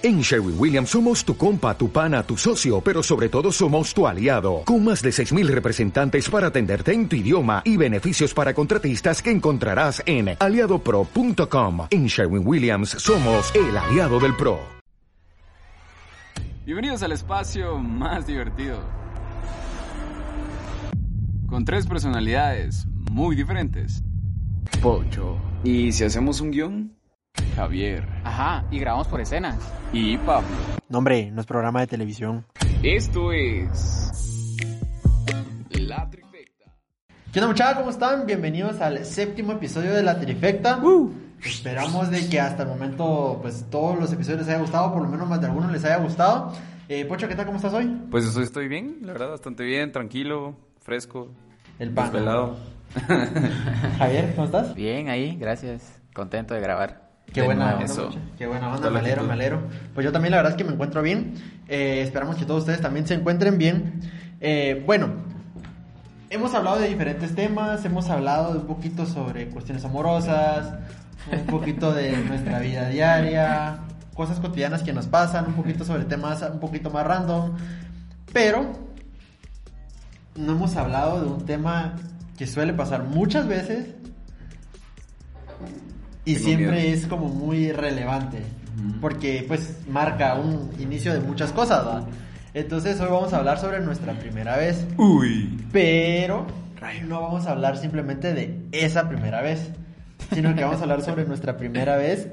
En Sherwin Williams somos tu compa, tu pana, tu socio, pero sobre todo somos tu aliado, con más de 6.000 representantes para atenderte en tu idioma y beneficios para contratistas que encontrarás en aliadopro.com. En Sherwin Williams somos el aliado del PRO. Bienvenidos al espacio más divertido. Con tres personalidades muy diferentes. Pocho. ¿Y si hacemos un guion? Javier. Ajá, y grabamos por escenas. Y Pablo. No, hombre, no es programa de televisión. Esto es. La Trifecta. ¿Qué onda, muchachos? ¿Cómo están? Bienvenidos al séptimo episodio de La Trifecta. Esperamos de que hasta el momento, pues, todos los episodios les haya gustado, por lo menos más de algunos les haya gustado. Eh, Pocho, ¿qué tal? ¿Cómo estás hoy? Pues estoy bien, la verdad, bastante bien, tranquilo, fresco. El pan. Desvelado. Javier, ¿cómo estás? Bien, ahí, gracias. Contento de grabar. Qué buena onda, Eso. Qué buena onda, me alegro, actitud. me alegro. Pues yo también la verdad es que me encuentro bien. Eh, esperamos que todos ustedes también se encuentren bien. Eh, bueno, hemos hablado de diferentes temas, hemos hablado de un poquito sobre cuestiones amorosas, un poquito de nuestra vida diaria, cosas cotidianas que nos pasan, un poquito sobre temas un poquito más random, pero no hemos hablado de un tema que suele pasar muchas veces y Tengo siempre miedo. es como muy relevante, porque pues marca un inicio de muchas cosas, ¿va? Entonces hoy vamos a hablar sobre nuestra primera vez, Uy. pero no vamos a hablar simplemente de esa primera vez, sino que vamos a hablar sobre nuestra primera vez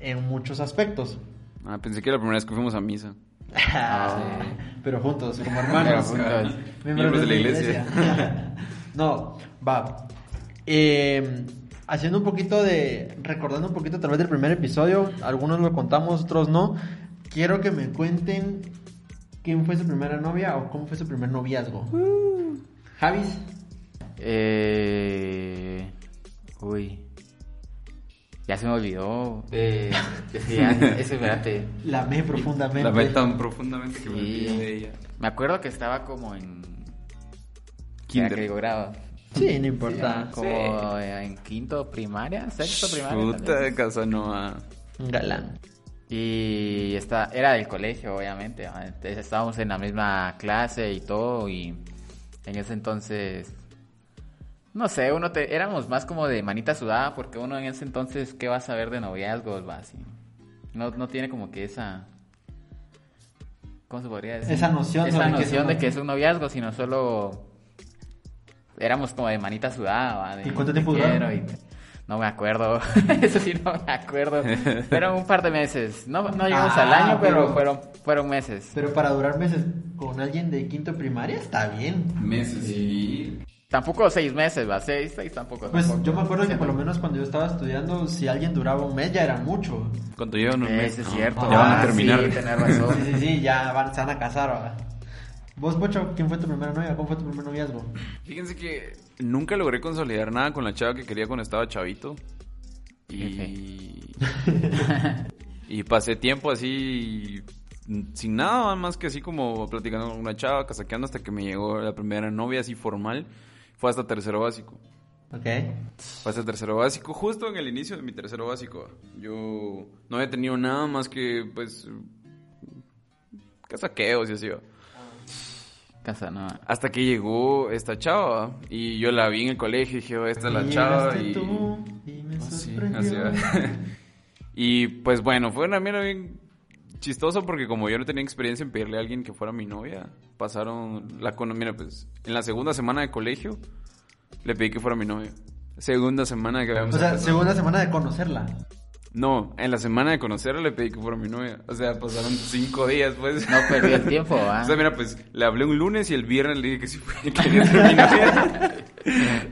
en muchos aspectos. Ah, pensé que era la primera vez que fuimos a misa. Pero juntos, como hermanos. Pero juntos. Miembros de la iglesia. no, va. Eh, haciendo un poquito de. Recordando un poquito a través del primer episodio. Algunos lo contamos, otros no. Quiero que me cuenten quién fue su primera novia o cómo fue su primer noviazgo. Javis. Eh... Uy. Ya se me olvidó. Eh, ya, eso, espérate. La amé profundamente. La ve tan profundamente que me olvidé de ella. Me acuerdo que estaba como en... Kinder. ¿Era que digo grado? Sí, no importa. Como en quinto primaria, sexto primaria. Puta de. Casanova. Galán. Y está, era del colegio, obviamente. Entonces estábamos en la misma clase y todo. Y en ese entonces, no sé, uno te, éramos más como de manita sudada. Porque uno en ese entonces, ¿qué va a saber de noviazgos? Va así. No, no tiene como que esa. ¿Cómo se podría decir? Esa noción Esa noción de que es un noviazgo, sino solo. Éramos como de manita sudada, ¿va? De, ¿Y cuánto tiempo y te- No me acuerdo. Eso sí, no me acuerdo. Fueron un par de meses. No, no llegamos Ah, al año, pero, pero- fueron, fueron meses. Pero para durar meses con alguien de quinto primaria está bien. Meses y. Tampoco seis meses, va. Seis, seis tampoco. Pues tampoco. yo me acuerdo que por lo menos cuando yo estaba estudiando, si alguien duraba un mes ya era mucho. Cuando llevan un mes. Eso es cierto. Ya van Ah, a terminar. Sí, tener razón. Sí, sí, sí, ya van, se van a casar. ¿va? Vos, Pocho, ¿quién fue tu primera novia? ¿Cómo fue tu primer noviazgo? Fíjense que nunca logré consolidar nada con la chava que quería cuando estaba chavito. Y. y pasé tiempo así. Sin nada más que así como platicando con una chava, casaqueando hasta que me llegó la primera novia así formal. Fue hasta tercero básico. Ok. Fue hasta tercero básico, justo en el inicio de mi tercero básico. Yo no había tenido nada más que, pues. Casaqueos y así. ¿va? Casa, no. Hasta que llegó esta chava y yo la vi en el colegio y dije, "Oh, esta es la chava. Y... tú y me sí, sorprendió. así va. y pues bueno, fue una mierda bien chistoso porque como yo no tenía experiencia en pedirle a alguien que fuera mi novia, pasaron la cono- mira pues en la segunda semana de colegio le pedí que fuera mi novia. Segunda semana que habíamos O sea, empezado. segunda semana de conocerla. No, en la semana de conocerla le pedí que fuera mi novia. O sea, pasaron cinco días, pues. No perdí el tiempo, ¿va? O sea, mira, pues le hablé un lunes y el viernes le dije que sí fue, que quería ser mi novia.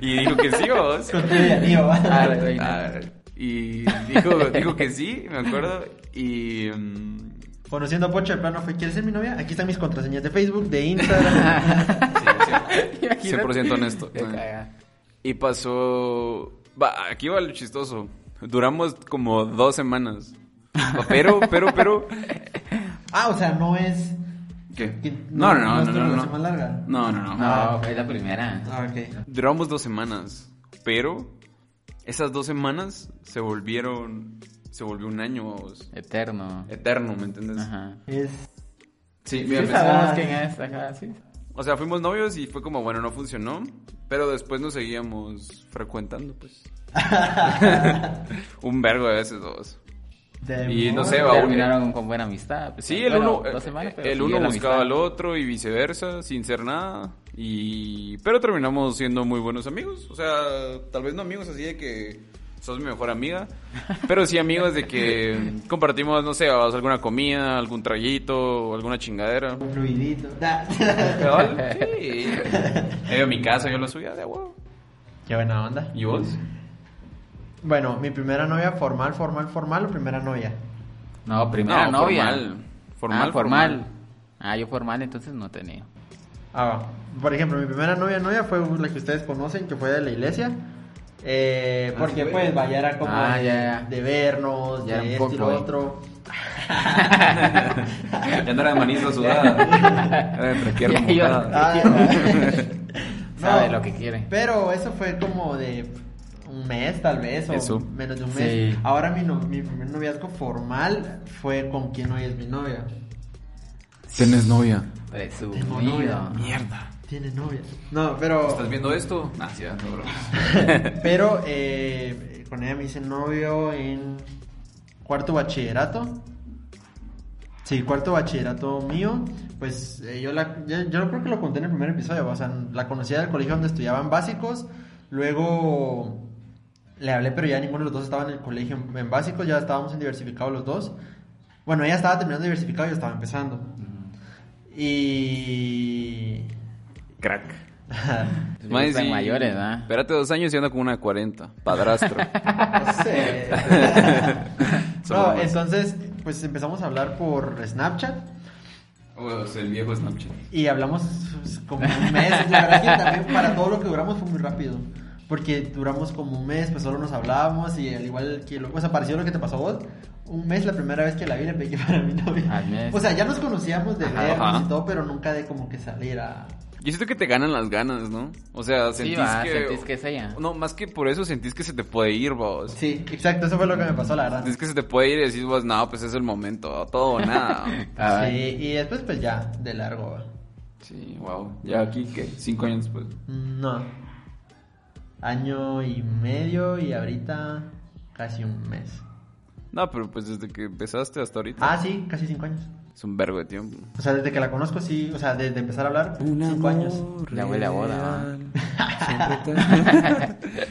y dijo que sí, vos. Con tu anillo, ¿va? Ah, la reina. Ah, y dijo, dijo que sí, me acuerdo. Y. mm, Conociendo a Pocho, el plano fue, ¿quieres ser mi novia? Aquí están mis contraseñas de Facebook, de Instagram. sí, sí, 100% honesto. Y pasó. Va, aquí va lo chistoso. Duramos como dos semanas. Pero, pero, pero. ah, o sea, no es... ¿Qué? que No, no, no, es no, no, relación no. más larga. No, no, no. No, fue la primera. Ah, ok. Duramos dos semanas, pero esas dos semanas se volvieron se volvió un año, vos. Eterno. Eterno, ¿me entiendes? Ajá. Es... Sí, Sí mira, pues, sabemos quién es, ajá, sí. O sea, fuimos novios y fue como, bueno, no funcionó. Pero después nos seguíamos frecuentando, pues. un vergo de veces, dos. Y no sé, va uno. Terminaron con buena amistad. pues, Sí, el bueno, uno, dos semanas, pero el uno buscaba al otro y viceversa, sin ser nada. Y pero terminamos siendo muy buenos amigos. O sea, tal vez no amigos así de que sos mi mejor amiga, pero sí amigos de que compartimos, no sé, alguna comida, algún traguito, alguna chingadera. Un fluidito. Sí. Ella mi casa, yo lo subía de agua. Qué buena onda. ¿Y vos? Bueno, mi primera novia formal, formal, formal o primera novia. No, primera No, novia. formal. Formal, ah, formal. formal. Ah, yo formal entonces no tenía. Ah, va. por ejemplo, mi primera novia novia fue la que ustedes conocen, que fue de la iglesia. Eh, Ah, porque pues güey. vaya era como Ah, de, ya, ya. de vernos, Ya de esto y lo otro. Ya no era de manito sudada. Era de iba. montada. Ah, Sabe lo que quiere. Pero eso fue como de un mes tal vez o Eso. menos de un Sí. mes. Ahora mi, no- mi primer noviazgo formal fue con quien hoy es mi novia. ¿Tienes novia? Presumido. novia. Mierda. Tiene novia. No, pero ¿Estás viendo esto? Ah, sí, ya, no, bro. pero eh, con ella me hice novio en cuarto bachillerato. Sí, cuarto bachillerato mío. Pues eh, yo la yo, yo creo que lo conté en el primer episodio. O sea, la conocía del colegio donde estudiaban básicos. Luego le hablé, pero ya ninguno de los dos estaba en el colegio en, en básicos. Ya estábamos en diversificado los dos. Bueno, ella estaba terminando diversificado y yo estaba empezando. Y. Crack. Sí. mayores, ¿ah? Espérate dos años y ando con una de 40. Padrastro. No sé. No, más. entonces, pues empezamos a hablar por Snapchat es el viejo Snapchat. y hablamos pues, como un mes. La verdad que también para todo lo que duramos fue muy rápido. Porque duramos como un mes, pues solo nos hablábamos y al igual que lo, o sea, pareció lo que te pasó a vos. Un mes la primera vez que la vi le que fuera mi novia. O sea, ya nos conocíamos de vernos y todo, pero nunca de como que salir a... Yo siento que te ganan las ganas, ¿no? O sea, Sí, sentís va, que... sentís que es ella. No, más que por eso sentís que se te puede ir, vos. Sí, exacto, eso fue lo que me pasó, la verdad. Sentís que se te puede ir y decís vos, no, pues es el momento, todo o nada. Ah, Sí, y después pues ya, de largo. va. sí, wow. Ya aquí, ¿qué? Cinco años después. No. Año y medio y ahorita casi un mes. No, pero pues desde que empezaste hasta ahorita. Ah, sí, casi cinco años. Es un vergo de tiempo. O sea, desde que la conozco, sí, o sea, desde empezar a hablar, cinco años. Ya huele a boda, ¿va?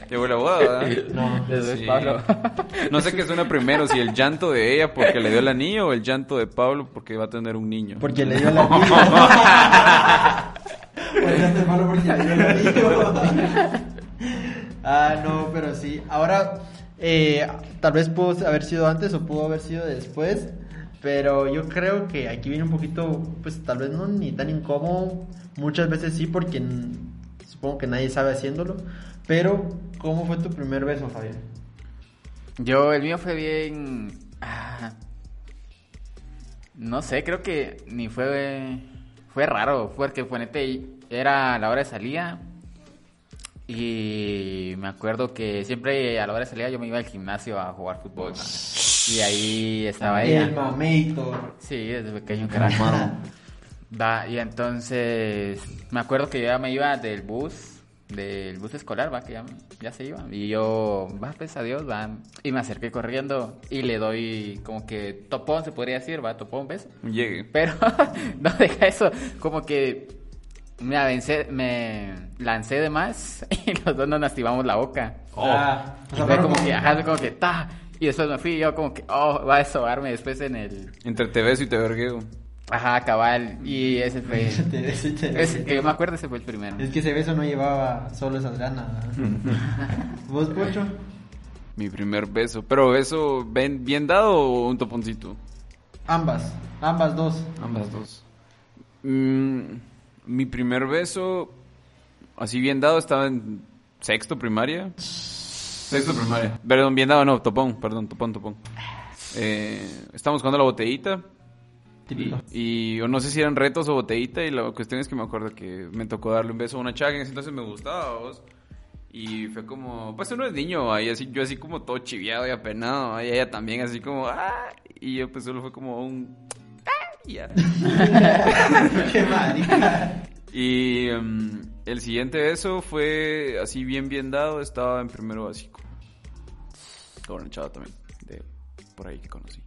Ya huele a boda, ¿verdad? No, Desde Sí. Pablo. No sé qué suena primero, si el llanto de ella porque le dio el anillo o el llanto de Pablo porque va a tener un niño. porque le dio el anillo. Pues ya te malo porque le dio el anillo. ah, no, pero sí. Ahora, eh, tal vez pudo haber sido antes o pudo haber sido después. Pero yo creo que aquí viene un poquito, pues tal vez no ni tan incómodo. Muchas veces sí, porque supongo que nadie sabe haciéndolo. Pero, ¿cómo fue tu primer beso, Fabián? Yo, el mío fue bien. ah, no sé, creo que ni fue. Fue raro, porque ponete, era la hora de salida. Y me acuerdo que siempre a la hora de salida yo me iba al gimnasio a jugar fútbol. ¿no? Y ahí estaba El ella. mamito. Sí, desde pequeño que era Va, y entonces me acuerdo que yo ya me iba del bus, del bus escolar, va, que ya, ya se iba. Y yo, va, pues adiós, va. Y me acerqué corriendo y le doy como que topón, se podría decir, va, topón, beso. Llegue. Pero no deja eso, como que me avancé, me lancé de más y los dos nos lastimamos la boca. Oh. Ah, o Y sea, fue como que, ajá, fue como que, ta. Y después me fui y yo como que, oh, va a sobarme después en el... Entre te beso y te vergueo. Ajá, cabal. Y ese fue... Te beso y te ese, que yo me acuerdo, ese fue el primero. Es que ese beso no llevaba solo esas ganas. ¿no? ¿Vos, Pocho? Mi primer beso. Pero beso bien, bien dado o un toponcito. Ambas, ambas dos. Ambas dos. Mm, mi primer beso, así bien dado, estaba en sexto primaria. Sexto primaria. Perdón, bien dado, no, topón, perdón, topón, topón. Eh, estábamos jugando la botellita. Y, y yo no sé si eran retos o botellita y la cuestión es que me acuerdo que me tocó darle un beso a una chava que en ese entonces me gustaba, vos. Y fue como, pues uno es niño, ahí así, yo así como todo chiviado y apenado, y ella también así como, ah, y yo pues solo fue como un, ah, y ya. Qué marica. Y em, el siguiente beso fue así bien bien dado, estaba en primero básico. Con una chava también, de por ahí que conocí.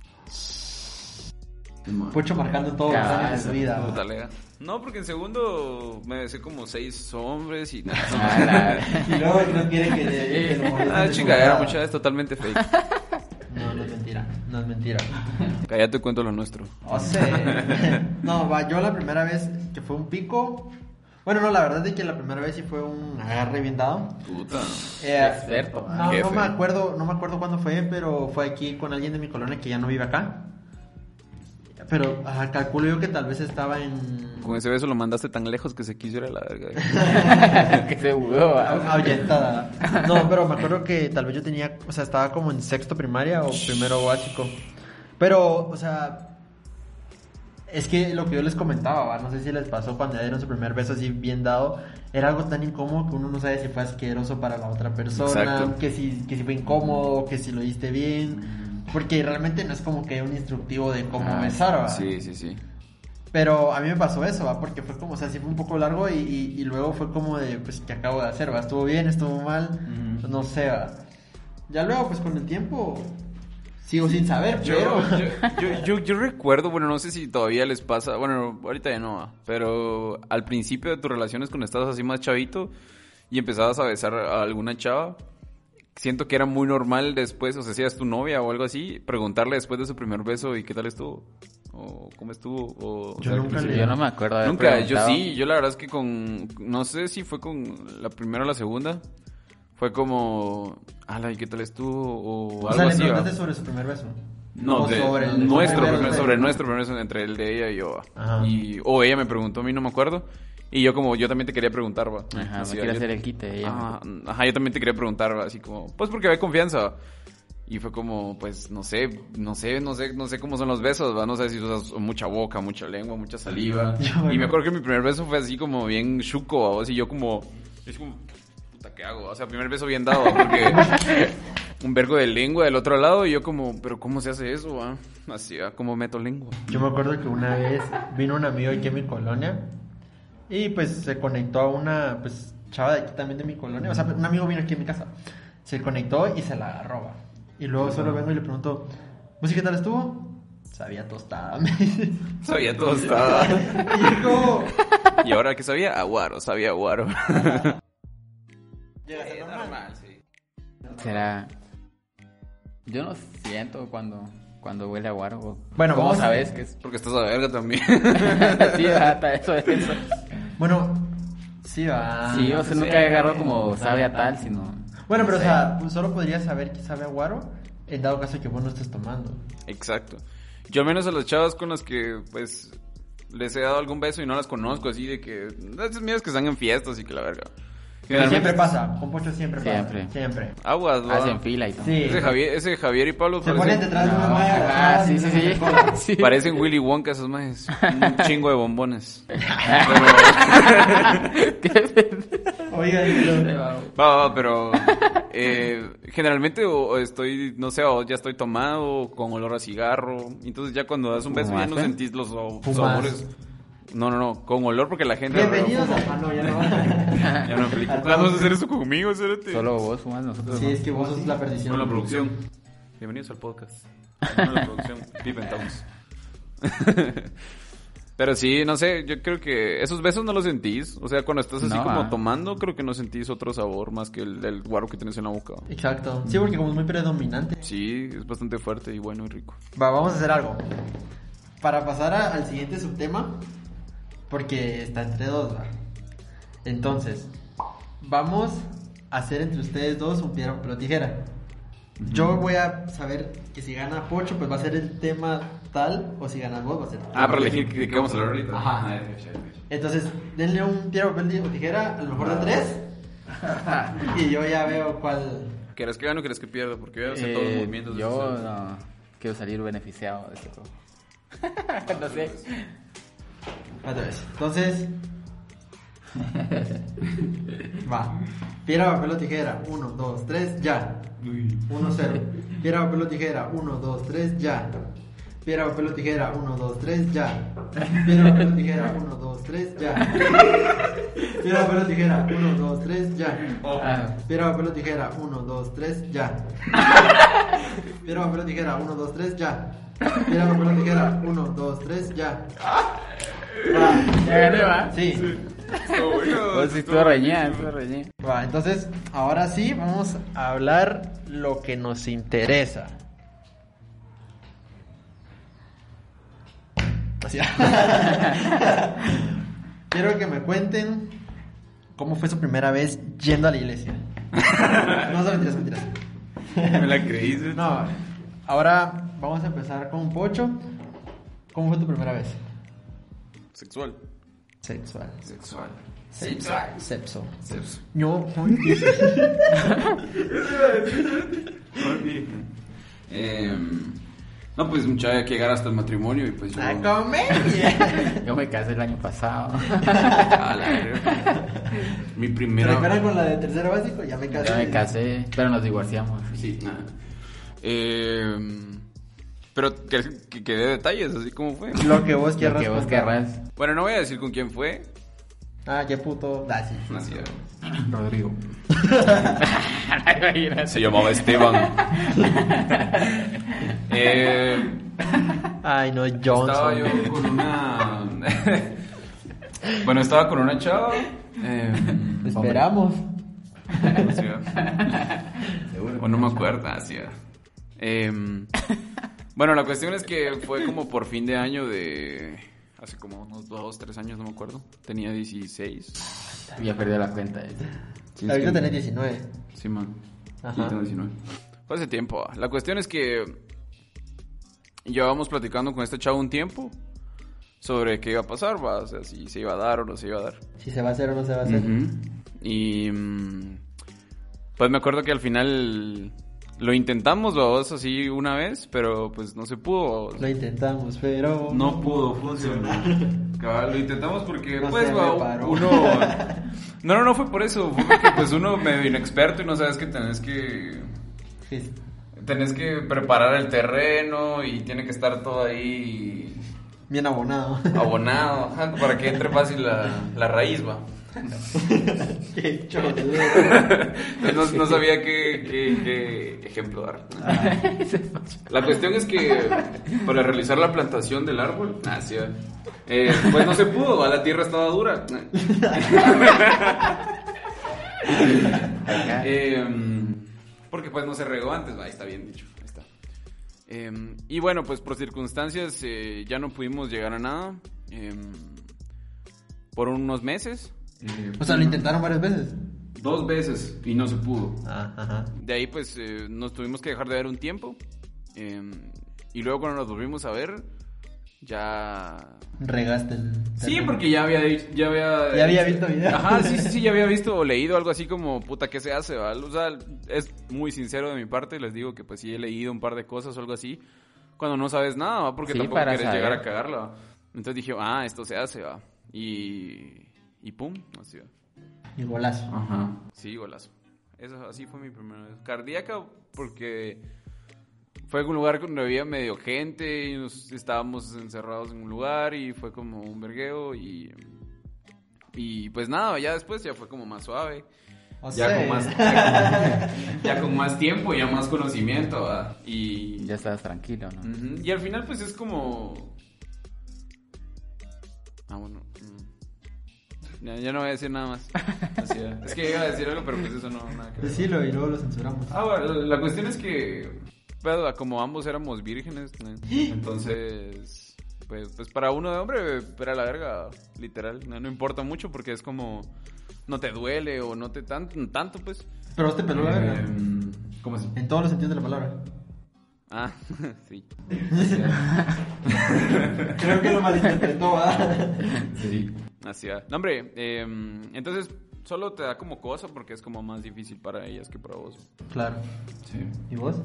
Pucho marcando todos los años de su vida. Puta lega. No, porque en segundo me besé como seis hombres y nada. Y luego no quiere que le que lo Ah, chingadera, mucha es totalmente fake. No, no es mentira. No es mentira. Cállate, cuento lo nuestro. O sea, no, va, yo la primera vez que fue un pico. Bueno, no, la verdad es que la primera vez sí fue un agarre bien dado. Puta. Eh, Experto. No, no me acuerdo, no me acuerdo cuándo fue, pero fue aquí con alguien de mi colonia que ya no vive acá. Pero ajá, calculo yo que tal vez estaba en Con ese beso lo mandaste tan lejos que se quiso ir a la verga. que se mudó. Ah, ahuyentada. No, pero me acuerdo que tal vez yo tenía, o sea, estaba como en sexto primaria o primero básico. Pero, o sea, es que lo que yo les comentaba, ¿va? no sé si les pasó cuando ya dieron su primer beso así bien dado, era algo tan incómodo que uno no sabe si fue asqueroso para la otra persona, Exacto. que si, que si fue incómodo, que si lo diste bien. Porque realmente no es como que un instructivo de cómo Ah, besar, ¿va? Sí, sí, sí. Pero a mí me pasó eso, ¿va? Porque fue como, o sea, sí fue un poco largo y, y- y luego fue como de, pues, ¿qué acabo de hacer, va? ¿Estuvo bien? ¿Estuvo mal? Ujú. Pues, no sé, va. Ya luego, pues, con el tiempo, sigo sin saber, Yo, pero... yo, yo, yo- yo recuerdo, bueno, no sé si todavía les pasa, bueno, ahorita ya no, va, pero al principio de tus relaciones cuando estabas así más chavito y empezabas a besar a alguna chava, siento que era muy normal después, o sea, si eras tu novia o algo así, preguntarle después de su primer beso y qué tal estuvo, o cómo estuvo, o... o Yo sea, nunca le- Yo no me acuerdo haber Nunca, yo sí, yo la verdad es que con, no sé si fue con la primera o la segunda, fue como, ala, ¿y qué tal estuvo? O, O algo sea, le así, preguntaste sobre su primer beso. No, de- sobre el- nuestro, primer primer- beso. sobre nuestro primer beso entre el de ella y yo. Ajá. Y, o ella me preguntó a mí, no me acuerdo. Y yo como, yo también te quería preguntar, va. Ajá, Así, me quiere yo- hacer el quite. me- Ajá, ajá, yo también te quería preguntar, va, así como, pues porque había confianza. Y fue como, pues, no sé, no sé, no sé, no sé cómo son los besos, va. No sé si usas mucha boca, mucha lengua, mucha saliva. Y me acuerdo que mi primer beso fue así como bien chuco, va, o sea, yo como, es como, ¿qué hago? O sea, primer beso bien dado, porque un vergo de lengua del otro lado y yo como, pero ¿cómo se hace eso, va? Así, va, ¿cómo meto lengua? Yo me acuerdo que una vez vino un amigo aquí a mi colonia y pues se conectó a una pues chava de aquí también de mi colonia. O sea, un amigo vino aquí a mi casa. Se conectó y se la agarró. va. Y luego solo vengo y le pregunto, ¿pues y qué tal estuvo? Sabía tostada, me dice. Sabía tostada. Y yo como... y ahora que sabía, aguaro, sabía aguaro. Llega a ser normal. sí. Será. Yo no siento cuando, cuando huele a guaro. Bueno, ¿cómo vamos a- sabes que es? Porque estás a verga también. sí, hasta eso es eso. Bueno, sí va. sí, o sea, sí, nunca he agarrado sí. como sabe a tal, sino. Bueno, pero no o sea, pues, solo podrías saber que sabe a guaro en dado caso que vos no estés tomando. Exacto. Yo al menos a las chavas con las que, pues, les he dado algún beso y no las conozco, así de que... Esas mías que están en fiestas y que la verga. Pero siempre Generalmente- pasa, con Pocho siempre, Siempre. pasa. Siempre. Aguas, va. Hacen fila y todo. Sí. Ese Javier, ese Javier y Pablo Se parecen, ponen detrás de una malla. Ah, sí, sí, sí. parecen Willy Wonka esos majes. Un chingo de bombones. Qué. Oigan, Va, va, va, pero eh, generalmente o, o estoy, no sé, o ya estoy tomado con olor a cigarro. Entonces ya cuando das un beso ya no sentís los Fumas. sabores. No, no, no, con olor porque la gente... bienvenidos a... No, ya no. Ya no aplico. Ah, ¿Vas a hacer eso conmigo, espérate. Solo vos fumas, nosotros Sí, no. es que vos sos la perdición. Con la producción. Bienvenidos al podcast. Con la producción. Towns. Pero sí, no sé, yo creo que esos besos no los sentís. O sea, cuando estás así No, como ah. tomando, creo que no sentís otro sabor más que el del guaro que tienes en la boca. Exacto. Sí, porque como es muy predominante. Sí, es bastante fuerte y bueno y rico. Va, vamos a hacer algo. Para pasar a- al siguiente subtema, porque está entre dos, va. Entonces, vamos a hacer entre ustedes dos un piedra, papel o tijera. Yo voy a saber que si gana Pocho, pues va a ser el tema tal, o si ganas vos, va a ser. Ah, para elegir de qué vamos a hablar ahorita. Ajá. Entonces, denle un piedra, papel o tijera, a lo mejor de tres. y yo ya veo cuál. ¿Quieres que gane o quieres que pierda? Porque voy a hacer todos los Eh, movimientos. de yo no quiero salir beneficiado de este juego. no sé. Otra vez. Entonces, Va. Piedra, papel o tijera. 1, 2, 3, ya. 1, 0. Piedra, papel o tijera. 1, 2, 3, ya. Piedra, papel o tijera. 1, 2, 3, ya. Piedra, papel o tijera. 1, 2, 3, ya. Piedra, papel o tijera. 1, 2, 3, ya. Piedra, papel o tijera. 1, 2, 3, ya. Piedra, papel o tijera. 1, 2, 3, ya. Piedra, papel o tijera. 1, 2, 3, ya. Ya gané, ¿va? Sí. Pues sí, estuvo reñida, estuvo reñida. Va, entonces, ahora sí, vamos a hablar lo que nos interesa. Así. Quiero que me cuenten cómo fue su primera vez yendo a la iglesia. No, son mentiras, mentiras. Me la creíste. No, ahora vamos a empezar con Pocho. ¿Cómo fue tu primera vez? Sexual. Sexual. Sexual. Sexual. Sexo. Sexo. No, Eh, no, pues mucha había que llegar hasta el matrimonio y pues yo... ¡A comer! Yo me casé el año pasado. A la verga. Mi ¿Me primera... recuerdan con la de tercero básico? Ya me casé. Yo me casé, pero nos divorciamos. Sí, nada. Eh, pero que, que, que dé detalles, así como fue. Lo que vos Lo quieras. que vos querrás, Bueno, no voy a decir con quién fue. Ah, qué puto. Ah, sí. Rodrigo. Se llamaba Esteban. eh, Ay, no, estaba Johnson. yo con una. bueno, estaba con una chava. Eh, Esperamos. era. O no me acuerdo, así era. Eh, bueno, la cuestión es que fue como por fin de año de. Hace como unos dos, tres años, no me acuerdo. Tenía 16. Ya perdió la cuenta. eh. Sí, Ahorita tenés 19. Sí, man. Ajá. Sí, tengo 19. Fue hace tiempo. ah. La cuestión es que llevábamos platicando con este chavo un tiempo sobre qué iba a pasar, va, o sea, si se iba a dar o no se iba a dar. Si se va a hacer o no se va a hacer. Y mm, pues me acuerdo que al final lo intentamos, vamos, así una vez, pero pues no se pudo. Lo intentamos, pero. No pudo funcionar. Cabal, lo intentamos porque, No pues, paró. uno... No, no, no fue por eso. Fue porque, pues, uno medio inexperto y no sabes que tenés que... Sí. Tenés que preparar el terreno y tiene que estar todo ahí Bien abonado. abonado, ajá, para que entre fácil la, la raíz, va. Qué chole. no, no sabía qué, qué- qué ejemplo dar. La cuestión es que para realizar la plantación del árbol, ah, sí, eh, pues no se pudo, ¿va? la tierra estaba dura. Eh, porque pues no se regó antes, va, ahí está bien dicho. ahí está. Eh, y bueno, pues por circunstancias eh, ya no pudimos llegar a nada. eh, por unos meses. Eh, O sea, lo intentaron varias veces. Dos veces y no se pudo. Ah, ajá. De ahí pues eh, nos tuvimos que dejar de ver un tiempo. eh, y luego cuando nos volvimos a ver, ya... Regaste el. Sí, porque ya había ya había... Ya había visto videos. Ajá, sí, sí, sí, ya había visto o leído algo así como, puta, ¿qué se hace? va? O sea, es muy sincero de mi parte, les digo que pues sí he leído un par de cosas o algo así, cuando no sabes nada, ¿va? porque Sí, tampoco quieres saber. llegar a cagarla. ¿va? Entonces dije, ah, esto se hace, va. Y... Y pum, así va. Y golazo. Ajá. Sí, golazo. Eso, así fue mi primera vez. Cardíaca porque fue un lugar donde había medio gente y nos estábamos encerrados en un lugar y fue como un vergueo y... Y pues nada, ya después ya fue como más suave. O Ya sea, con, más, ya, con, ya con más tiempo, ya más conocimiento. ¿va? Y, Ya estabas tranquilo, ¿no? Y al final pues es como... Ah, bueno. Ya, ya no voy a decir nada más. Así era. es que iba a decir algo, pero pues eso no, nada que ver. Decilo y luego lo censuramos. Ah, bueno, la, la cuestión es que, pero, como ambos éramos vírgenes, ¿no? entonces, pues, pues para uno de hombre, era la verga, literal. No, no importa mucho porque es como, no te duele o no te tan, tanto, pues. Pero te peló la verga. Em, ¿Cómo así? En todos los sentidos de la palabra. Ah, sí. Creo que lo malinterpretó, ¿verdad? Sí. Así es. No, hombre, em, entonces solo te da como cosa porque es como más difícil para ellas que para vos. Claro. Sí. ¿Y vos?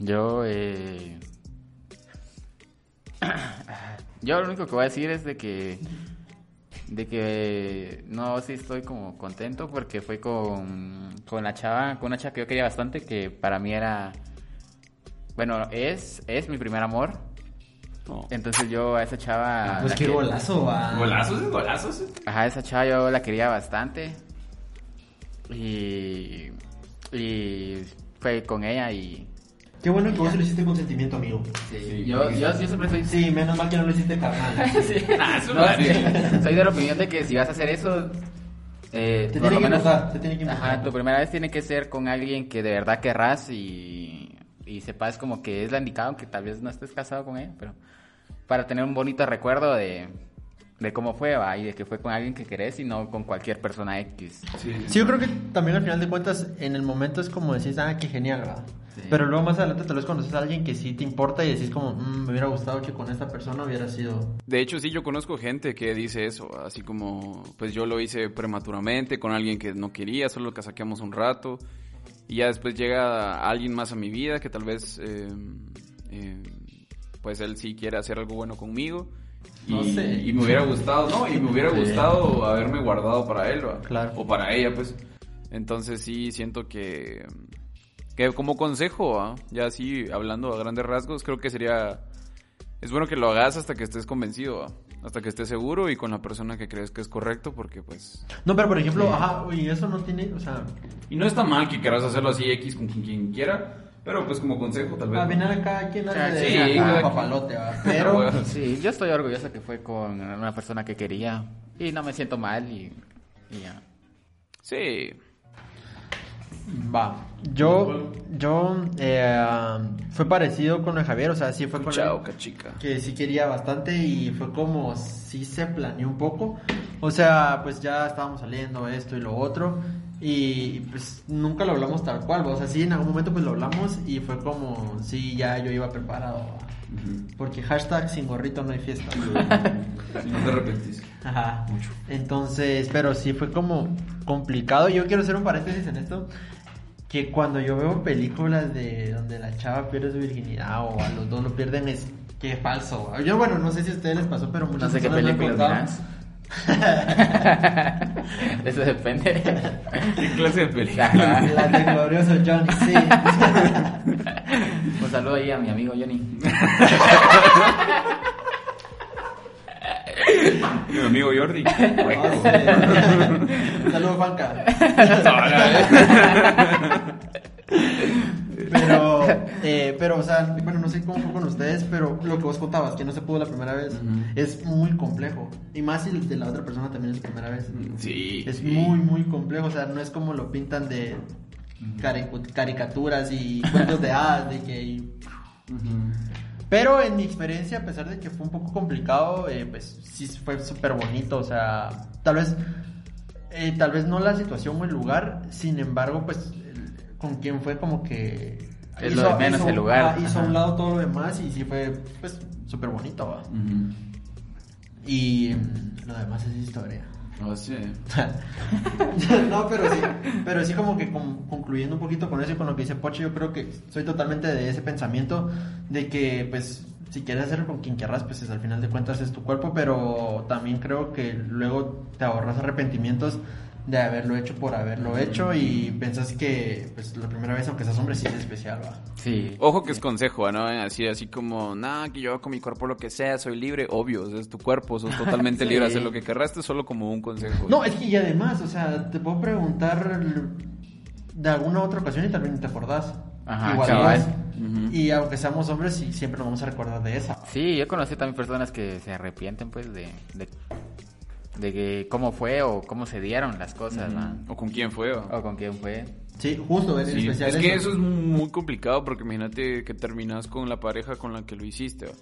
Yo, eh... Yo lo único que voy a decir es de que de que no, sí estoy como contento porque fue con, con la chava, con una chava que yo quería bastante, que para mí era, bueno, es, es mi primer amor. No. Entonces yo a esa chava... Pues la qué que- golazo, va. Golazos, golazos. Ajá, esa chava yo la quería bastante. Y. Y fue con ella y. Qué bueno que vos lo hiciste con sentimiento, amigo. Sí, yo, yo, yo siempre soy. Sí, menos mal que no lo hiciste carnal. Sí. Ah, eso No, sí. Soy de la opinión de que si vas a hacer eso. Eh, Te tiene que te tiene. Ajá, tu primera vez tiene que ser con alguien que de verdad querrás y, y sepas como que es la indicada, aunque tal vez no estés casado con ella, pero para tener un bonito recuerdo de, de cómo fue, va, y de que fue con alguien que querés y no con cualquier persona X. Sí, Sí, yo creo que también al final de cuentas, en el momento es como decís, ah, qué genial, va. Sí. Pero luego más adelante tal vez conoces a alguien que sí te importa y decís como, "Mm, me hubiera gustado que con esta persona hubiera sido... De hecho, sí, yo conozco gente que dice eso, así como, pues yo lo hice prematuramente con alguien que no quería, solo que saqueamos un rato, y ya después llega alguien más a mi vida que tal vez, eh, eh, pues él sí quiere hacer algo bueno conmigo. Y, No sé. y me hubiera gustado, no, y me hubiera Sí. gustado haberme guardado para él. Claro. O para ella, pues. Entonces sí, siento que, que como consejo, ya así hablando a grandes rasgos, creo que sería es bueno que lo hagas hasta que estés convencido. Hasta que estés seguro y con la persona que crees que es correcto, porque pues... No, pero por ejemplo, ajá, y eso no tiene, o sea, Y no está mal que quieras hacerlo así X con quien, quien quiera, pero pues como consejo tal vez. al ¿no? final cada quien hace Sí, de quien. papalote, va. Pero, Bueno. Sí, yo estoy orgulloso que fue con una persona que quería y no me siento mal y, y ya. Sí. Va, yo, yo, eh, fue parecido con el Javier, o sea, sí fue con Chao, él. cachica. que sí quería bastante y fue como sí se planeó un poco. O sea, pues ya estábamos saliendo esto y lo otro y pues nunca lo hablamos tal cual, o sea, sí en algún momento pues lo hablamos y fue como sí ya yo iba preparado. Porque hashtag sin gorrito no hay fiesta. No te arrepentís. Ajá. Entonces, pero sí fue como complicado. Yo quiero hacer un paréntesis en esto. Que cuando yo veo películas de donde la chava pierde su virginidad o a los dos lo pierden, es que falso. Yo, bueno, no sé si a ustedes les pasó, pero No muchas sé qué personas películas. Eso depende. ¿Qué clase de película? La de glorioso Johnny, sí. Un saludo ahí a mi amigo Johnny. Mi amigo Jordi. No sé. Saludos, Juanca. Pero, eh, pero, o sea, bueno, no sé cómo fue con ustedes, pero lo que vos contabas, que no se pudo la primera vez, es muy complejo. Y más si el de la otra persona también es su primera vez. Sí. Es sí. muy, muy complejo, o sea, no es como lo pintan de caricaturas y cuentos de hadas, de que... Pero en mi experiencia, a pesar de que fue un poco complicado, eh, pues sí fue súper bonito, o sea, tal vez, eh, tal vez no la situación o el lugar, sin embargo, pues el- con quien fue como que... Es lo de menos el lugar, hizo a un lado todo lo demás y sí fue, pues, súper bonito, ¿va? Y mm, lo demás es historia. No sé. no, pero sí, pero sí como que con- concluyendo un poquito con eso y con lo que dice Poche, yo creo que soy totalmente de ese pensamiento de que pues si quieres hacerlo con quien querrás, pues es, al final de cuentas es tu cuerpo, pero también creo que luego te ahorras arrepentimientos de haberlo hecho por haberlo hecho y piensas que pues la primera vez aunque seas hombre sí es especial, va. Sí. Ojo que es consejo, ¿no? Así, así como, nada, que yo hago con mi cuerpo lo que sea, soy libre. Obvio, es tu cuerpo, sos totalmente Sí. libre de hacer lo que es solo como un consejo. No, es que y además, o sea, te puedo preguntar de alguna otra ocasión y también te acordás. Ajá, Igual. Y aunque seamos hombres, sí, siempre nos vamos a recordar de esa. Sí, yo conocí también personas que se arrepienten, pues, de, de, de que cómo fue o cómo se dieron las cosas, ¿va? O con quién fue. ¿va? O con quién fue. Sí, justo, en Sí, especial es que eso es muy complicado porque imagínate que terminas con la pareja con la que lo hiciste. ¿va?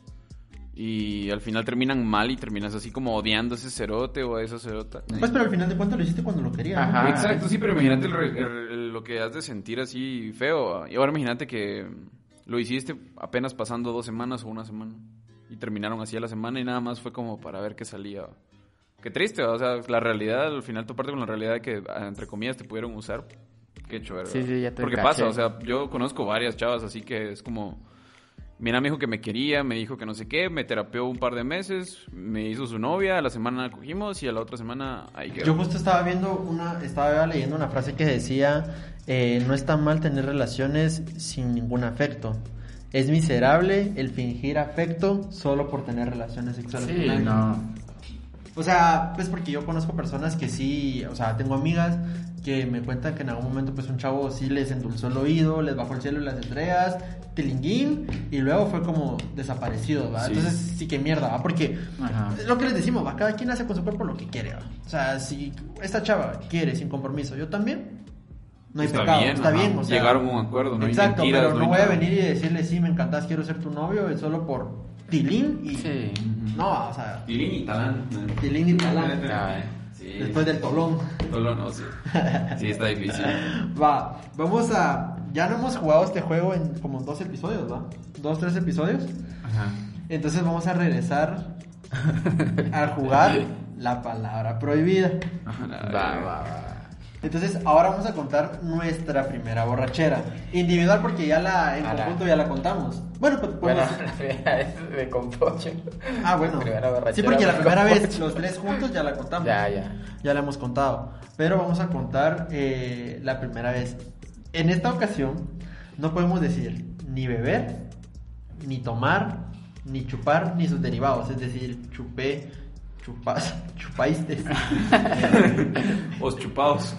Y al final terminan mal y terminas así como odiando a ese cerote o a esa cerota. Pues, pero al final de cuentas lo hiciste cuando lo querías. ¿no? Ajá. Exacto, sí, pero imagínate el re- el- lo que has de sentir así feo. Y ahora imagínate que lo hiciste apenas pasando dos semanas o una semana. Y terminaron así a la semana y nada más fue como para ver qué salía. Qué triste, o sea, la realidad, al final toparte con la realidad de que, entre comillas, te pudieron usar. Qué ¿verdad? Sí, sí, ya te Porque caché. pasa, o sea, yo conozco varias chavas así que es como... Mira, me dijo que me quería, me dijo que no sé qué, me terapeó un par de meses, me hizo su novia, a la semana cogimos y a la otra semana ahí quedó. Yo justo estaba viendo una, estaba leyendo una frase que decía, eh, no está mal tener relaciones sin ningún afecto. Es miserable el fingir afecto solo por tener relaciones sexuales. Sí, con alguien". no. O sea, pues porque yo conozco personas que sí, o sea, tengo amigas que me cuentan que en algún momento pues un chavo sí les endulzó el oído, les bajó el cielo y las estrellas, tilinguín, y luego fue como desaparecido, ¿va? Sí. Entonces sí que mierda, ¿va? Porque Ajá. lo que les decimos, ¿va? Cada quien hace con su cuerpo lo que quiere, ¿va? O sea, si esta chava quiere sin compromiso, yo también, no hay Está pecado, bien, está ajá. bien, o sea. Llegaron a un acuerdo, no hay Exacto, mentiras, pero no hay voy a venir y decirle, sí, me encantas, quiero ser tu novio, es solo por tilín y... Sí. No, o sea, Tilín y talán. tilín y talán. Eh. Sí. Después del tolón. Solo no, sí. Sí, está difícil. Va, vamos a. Ya no hemos jugado este juego en como dos episodios, ¿va? Dos, tres episodios. Ajá. Entonces vamos a regresar a jugar la palabra prohibida. Va, va, va. Entonces ahora vamos a contar nuestra primera borrachera. Individual porque ya la en A la- conjunto ya la contamos. Bueno, pues Bueno, podemos- la primera vez de compocho. Ah, bueno. Primera borrachera Sí, porque la primera compocho. vez los tres juntos ya la contamos. Ya, ya. Ya la hemos contado. Pero vamos a contar eh, la primera vez. En esta ocasión no podemos decir ni beber, ni tomar, ni chupar, ni sus derivados. Es decir, chupé, chupas, chupaiste. Os chupados.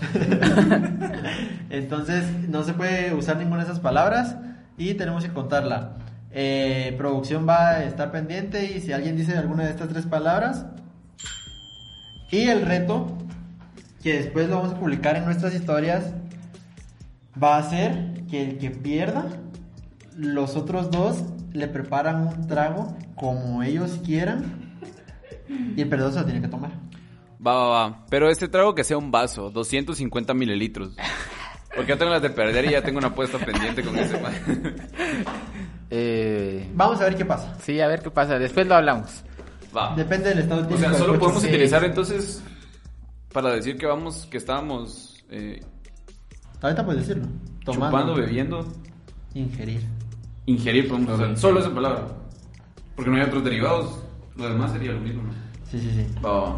Entonces no se puede usar ninguna de esas palabras y tenemos que contarla. Eh, producción va a estar pendiente y si alguien dice alguna de estas tres palabras. Y el reto, que después lo vamos a publicar en nuestras historias, va a ser que el que pierda, los otros dos le preparan un trago como ellos quieran y el perdedor se lo tiene que tomar. Va, va, va. Pero este trago que sea un vaso, 250 mililitros. Porque ya tengo las de perder y ya tengo una apuesta pendiente con ese. man. Eh, Vamos a ver qué pasa. sí, a ver qué pasa. Después lo hablamos. Va. Depende del estado O típico sea, del solo coche. podemos sí. utilizar entonces para decir que vamos, que estábamos eh, Ahorita puedes decirlo. Tomando. chupando, bebiendo, Ingerir. ingerir, podemos usar solo esa palabra. Porque no hay otros derivados. Lo demás sería lo mismo, ¿no? Sí, sí, sí.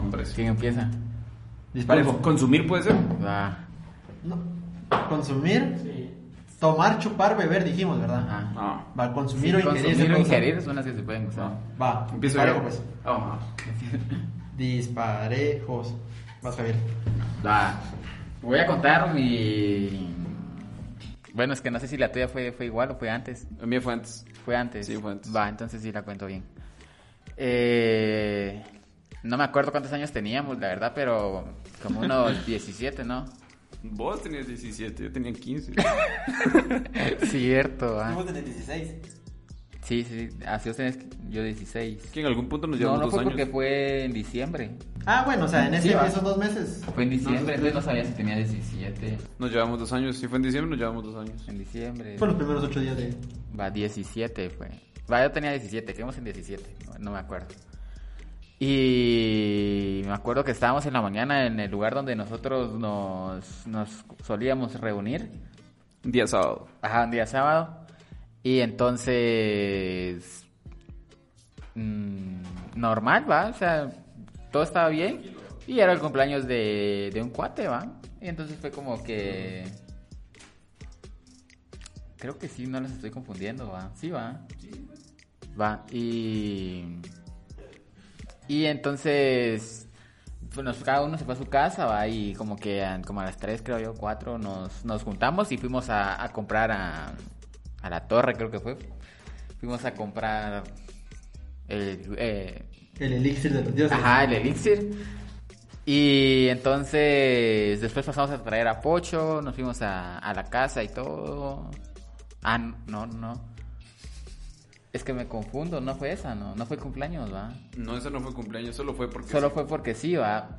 Me parece. ¿Quién empieza? Disparejo. ¿Consumir puede ser? Va. No. Consumir. Tomar, chupar, beber, dijimos, ¿verdad? Ah. Va, consumir Sí, o ingerir. consumir o ingerir son las que se pueden usar. Va, Empiezo disparejo, yo. pues. Ah, Disparejos. Vas, Javier. Va. Voy a contar mi... Bueno, es que no sé si la tuya fue, fue igual o fue antes. a mí fue antes. Fue antes. Sí, fue antes. Va, entonces sí la cuento bien. Eh, no me acuerdo cuántos años teníamos, la verdad, pero como unos 17, ¿no? Vos tenías 17, yo tenía 15. Cierto, ah. tener 16. Sí, sí, así vos tenés yo 16. que en algún punto nos No, llevamos no dos fue años. porque fue en diciembre. Ah, bueno, o sea, en ese, Sí, esos dos meses. Fue en diciembre, entonces no sabía si tenía 17. Nos llevamos dos años. Si fue en diciembre, nos llevamos dos años. En diciembre. Fue los primeros ocho días de. Va, 17 fue. Va, yo tenía 17, quedamos en 17, no, no me acuerdo. Y me acuerdo que estábamos en la mañana en el lugar donde nosotros nos, nos solíamos reunir. Día sábado. Ajá, un día sábado. Y entonces... mm, normal, va, o sea, todo estaba bien. Y era el cumpleaños de, de un cuate, va. Y entonces fue como que... Creo que sí, no las estoy confundiendo, va. Sí, va. Va, y... Y entonces... Pues nos- cada uno se fue a su casa, va, y como que como a las 3, creo yo, 4, nos, nos juntamos y fuimos a, a comprar a, a la torre, creo que fue. Fuimos a comprar el, eh, El elixir de los dioses. Ajá, el elixir. Y entonces después pasamos a traer a Pocho, nos fuimos a, a la casa y todo. Ah, no, no. Es que me confundo, no fue esa, no, no fue cumpleaños, va. No, eso no fue cumpleaños, solo fue porque. Solo sí. fue porque sí, va.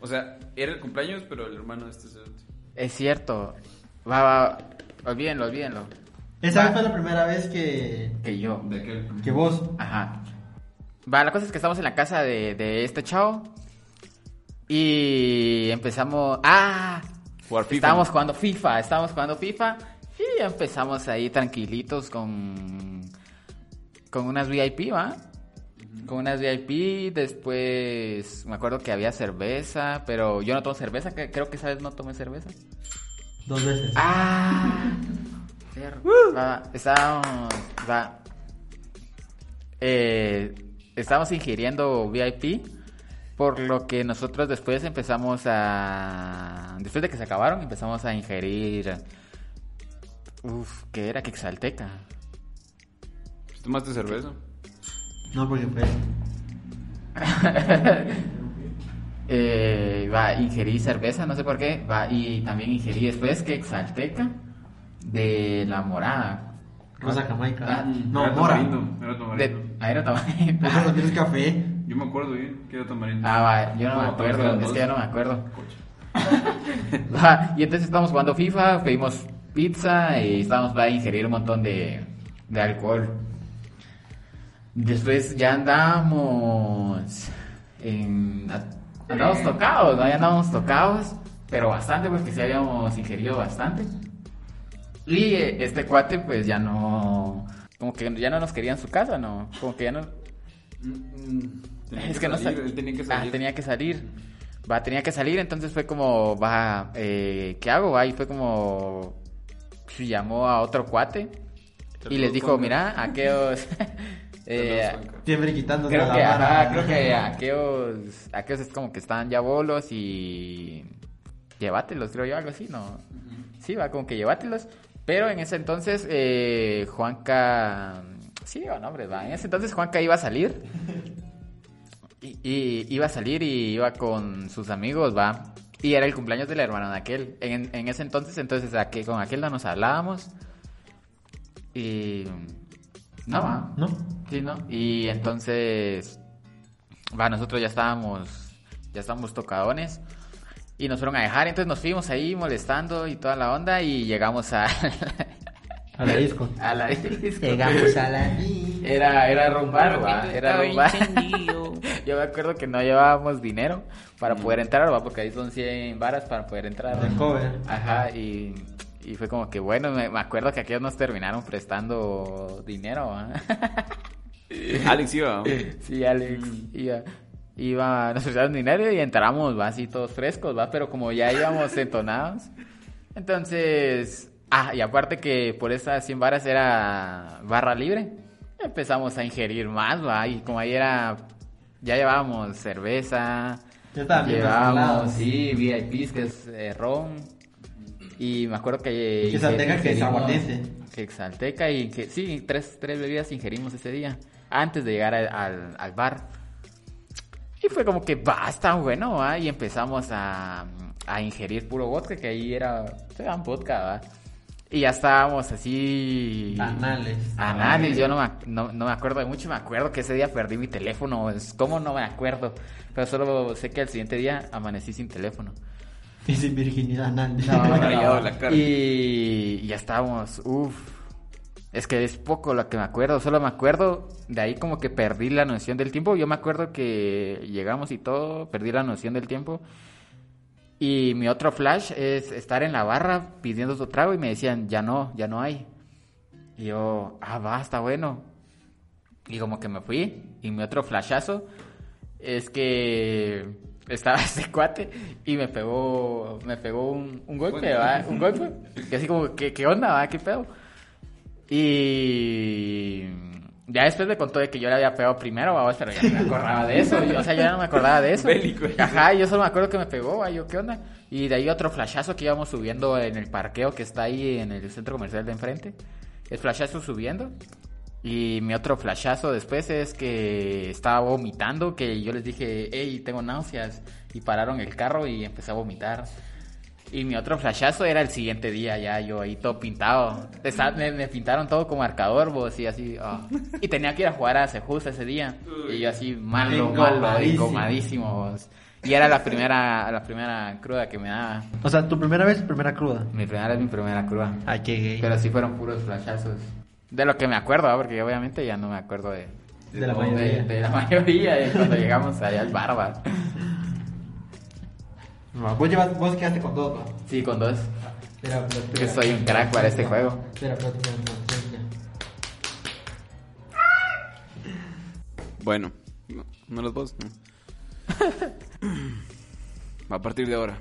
O sea, era el cumpleaños, pero el hermano de este se- Es cierto. Va, va, olvídenlo, olvídenlo. Esa Va. fue la primera vez que. Que yo. De aquel. que vos. Ajá. Va, la cosa es que estamos en la casa de, de este chavo. Y empezamos. ¡Ah! Jugar FIFA. Estábamos jugando FIFA, estábamos jugando FIFA. Y empezamos ahí tranquilitos con. Con unas VIP, ¿va? Con unas VIP, después me acuerdo que había cerveza, pero yo no tomo cerveza, que creo que esa vez no tomé cerveza. Dos veces. Ah, va, estábamos, va, eh, estábamos ingiriendo VIP, por lo que nosotros después empezamos a, después de que se acabaron, empezamos a ingerir, uf, ¿qué era? Quexalteca. ¿Tomaste cerveza? No, porque fue. Eh, va, ingerí cerveza, no sé por qué, va, y también ingerí después Quexalteca de la morada. Rosa Jamaica. Ah, no, Era mora. tamarindo, Era De, tamarindo. ah, era tamarindo. No tienes café. Yo me acuerdo bien que era tamarindo. Ah, va, yo no me acuerdo, es que ya no me acuerdo. Va, y entonces estábamos jugando FIFA, pedimos pizza y estábamos va a ingerir un montón de, de alcohol. Después ya andamos en... Andábamos tocados, ¿no? Ya andábamos tocados, pero bastante, pues que sí habíamos ingerido bastante. Y eh, este cuate pues ya no... Como que ya no nos quería en su casa, ¿no? Como que ya no... Tenía Es que no salir, sal- él tenía que Ah, salir. tenía que salir. Va, tenía que salir, entonces fue como, va, eh, ¿qué hago? Va, y fue como, llamó a otro cuate y les dijo, mira, aquellos, eh, Siempre quitándose creo la que, vara. ajá, creo que aquellos, aquellos es como que están ya bolos y llévatelos, creo yo, algo así, ¿no? Sí, va, como que llévatelos. Pero en ese entonces, eh, Juanca, sí digo nombres, va, en ese entonces Juanca iba a salir. Y, y iba a salir y iba con sus amigos, va. Y era el cumpleaños del hermano de aquel. En, en ese entonces, entonces aquel, con aquel no nos hablábamos. Y... No, va. ¿No? Sí, ¿no? Y entonces, va, nosotros ya estábamos, ya estábamos tocadones y nos fueron a dejar, entonces nos fuimos ahí molestando y toda la onda y llegamos a, A la disco. a la disco. Llegamos a la Era, era rumbar, va, era rumbar. Yo me acuerdo que no llevábamos dinero para poder entrar, va, porque ahí son 100 varas para poder entrar. El cover. Ajá, y, y fue como que bueno, me, me acuerdo que aquellos nos terminaron prestando dinero, ¿va? Alex iba. Sí, Alex iba, iba, nos prestaron dinero y entramos, va, así todos frescos, va, pero como ya íbamos entonados, entonces, ah, y aparte que por esas 100 varas era barra libre, empezamos a ingerir más, va, y como ahí era, ya llevábamos cerveza, Ya llevábamos, sí, VIPs, que es eh, ron, y me acuerdo que... Quexalteca, que aguardiente. Quexalteca y que sí, tres, tres bebidas ingerimos ese día, antes de llegar al, al- al bar. Y fue como que basta, bueno, ¿va? y empezamos a, a ingerir puro vodka, que ahí era, se daban vodka, ¿va? Y ya estábamos así... Anales. Anales, yo no me, no, no me acuerdo de mucho, me acuerdo que ese día perdí mi teléfono, es como no me acuerdo, pero solo sé que al siguiente día amanecí sin teléfono. Y sin virginidad. No, no, no. Y ya estábamos, uff. Es que es poco lo que me acuerdo, solo me acuerdo, de ahí como que perdí la noción del tiempo. Yo me acuerdo que llegamos y todo, perdí la noción del tiempo. Y mi otro flash es estar en la barra pidiendo su trago y me decían, ya no, ya no hay. Y yo, ah, va, está bueno. Y como que me fui. Y mi otro flashazo es que estaba este cuate y me pegó, me pegó un, un golpe, ¿va? Un golpe. Y así como, ¿qué, qué onda, va? ¿Qué pedo? Y ya después me contó de que yo le había pegado primero, ¿va? pero ya no me acordaba de eso. Yo- o sea, yo ya no me acordaba de eso. Bélico. Ajá, yo solo me acuerdo que me pegó, ¿va? Yo, ¿qué onda? Y de ahí otro flashazo que íbamos subiendo en el parqueo que está ahí en el centro comercial de enfrente. El flashazo subiendo. Y mi otro flashazo después es que estaba vomitando, que yo les dije, hey, tengo náuseas. Y pararon el carro y empecé a vomitar. Y mi otro flashazo era el siguiente día, ya yo ahí todo pintado. Estaba- me, me pintaron todo como arcador, vos, y así. ah. Y tenía que ir a jugar a Sejusta ese día. Y yo así, malo, malo, Engomadísimo. engomadísimo, vos. Y era la primera, la primera cruda que me daba. O sea, tu primera vez, primera cruda. Mi primera es mi primera cruda. Ay, qué gay. Pero sí fueron puros flashazos. De lo que me acuerdo, porque obviamente ya no me acuerdo de, De la mayoría. de la mayoría de cuando llegamos allá al bar, ¿va? No, vos, llevas, vos quedaste con dos, va. Sí, con dos. Espera, espera, Que espera. soy un crack para este juego. Espera, espera, espera, espera, espera. Bueno, no, no los vos. no. A partir de ahora.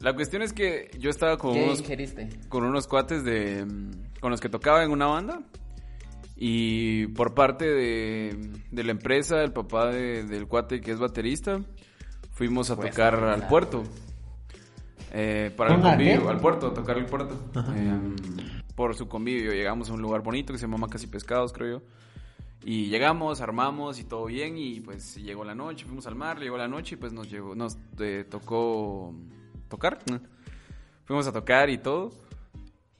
La cuestión es que yo estaba con ¿Qué unos, ingeriste? con unos cuates de con los que tocaba en una banda y por parte de, de la empresa, el papá de- del cuate que es baterista, fuimos a Pues, tocar al puerto. Eh, para el ¿Una convivio, qué? al puerto, a tocar el puerto. Eh, por su convivio, llegamos a un lugar bonito que se llama Macas y Pescados, creo yo. Y llegamos, armamos y todo bien y pues llegó la noche, fuimos al mar, llegó la noche y pues nos llegó, nos eh, tocó tocar. Fuimos a tocar y todo.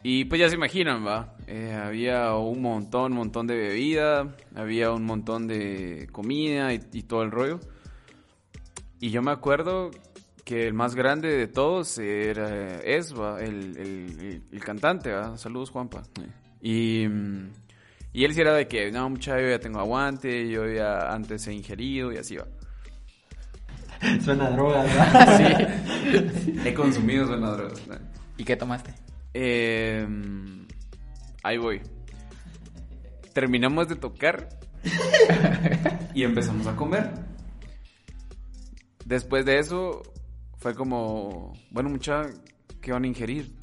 Y pues ya se imaginan, va. Eh, había un montón, montón de bebida, había un montón de comida y, y todo el rollo. Y yo me acuerdo que el más grande de todos era es va, el, el- el- cantante, ¿va? Saludos, Juanpa. Y, y él sí era de que, no, muchacho, yo ya tengo aguante, yo ya antes he ingerido y así va. Suena a droga, ¿verdad? Sí. He consumido suena drogas. ¿no? ¿Y qué tomaste? Eh, ahí voy. Terminamos de tocar y empezamos a comer. Después de eso fue como, bueno, mucha, ¿qué van a ingerir?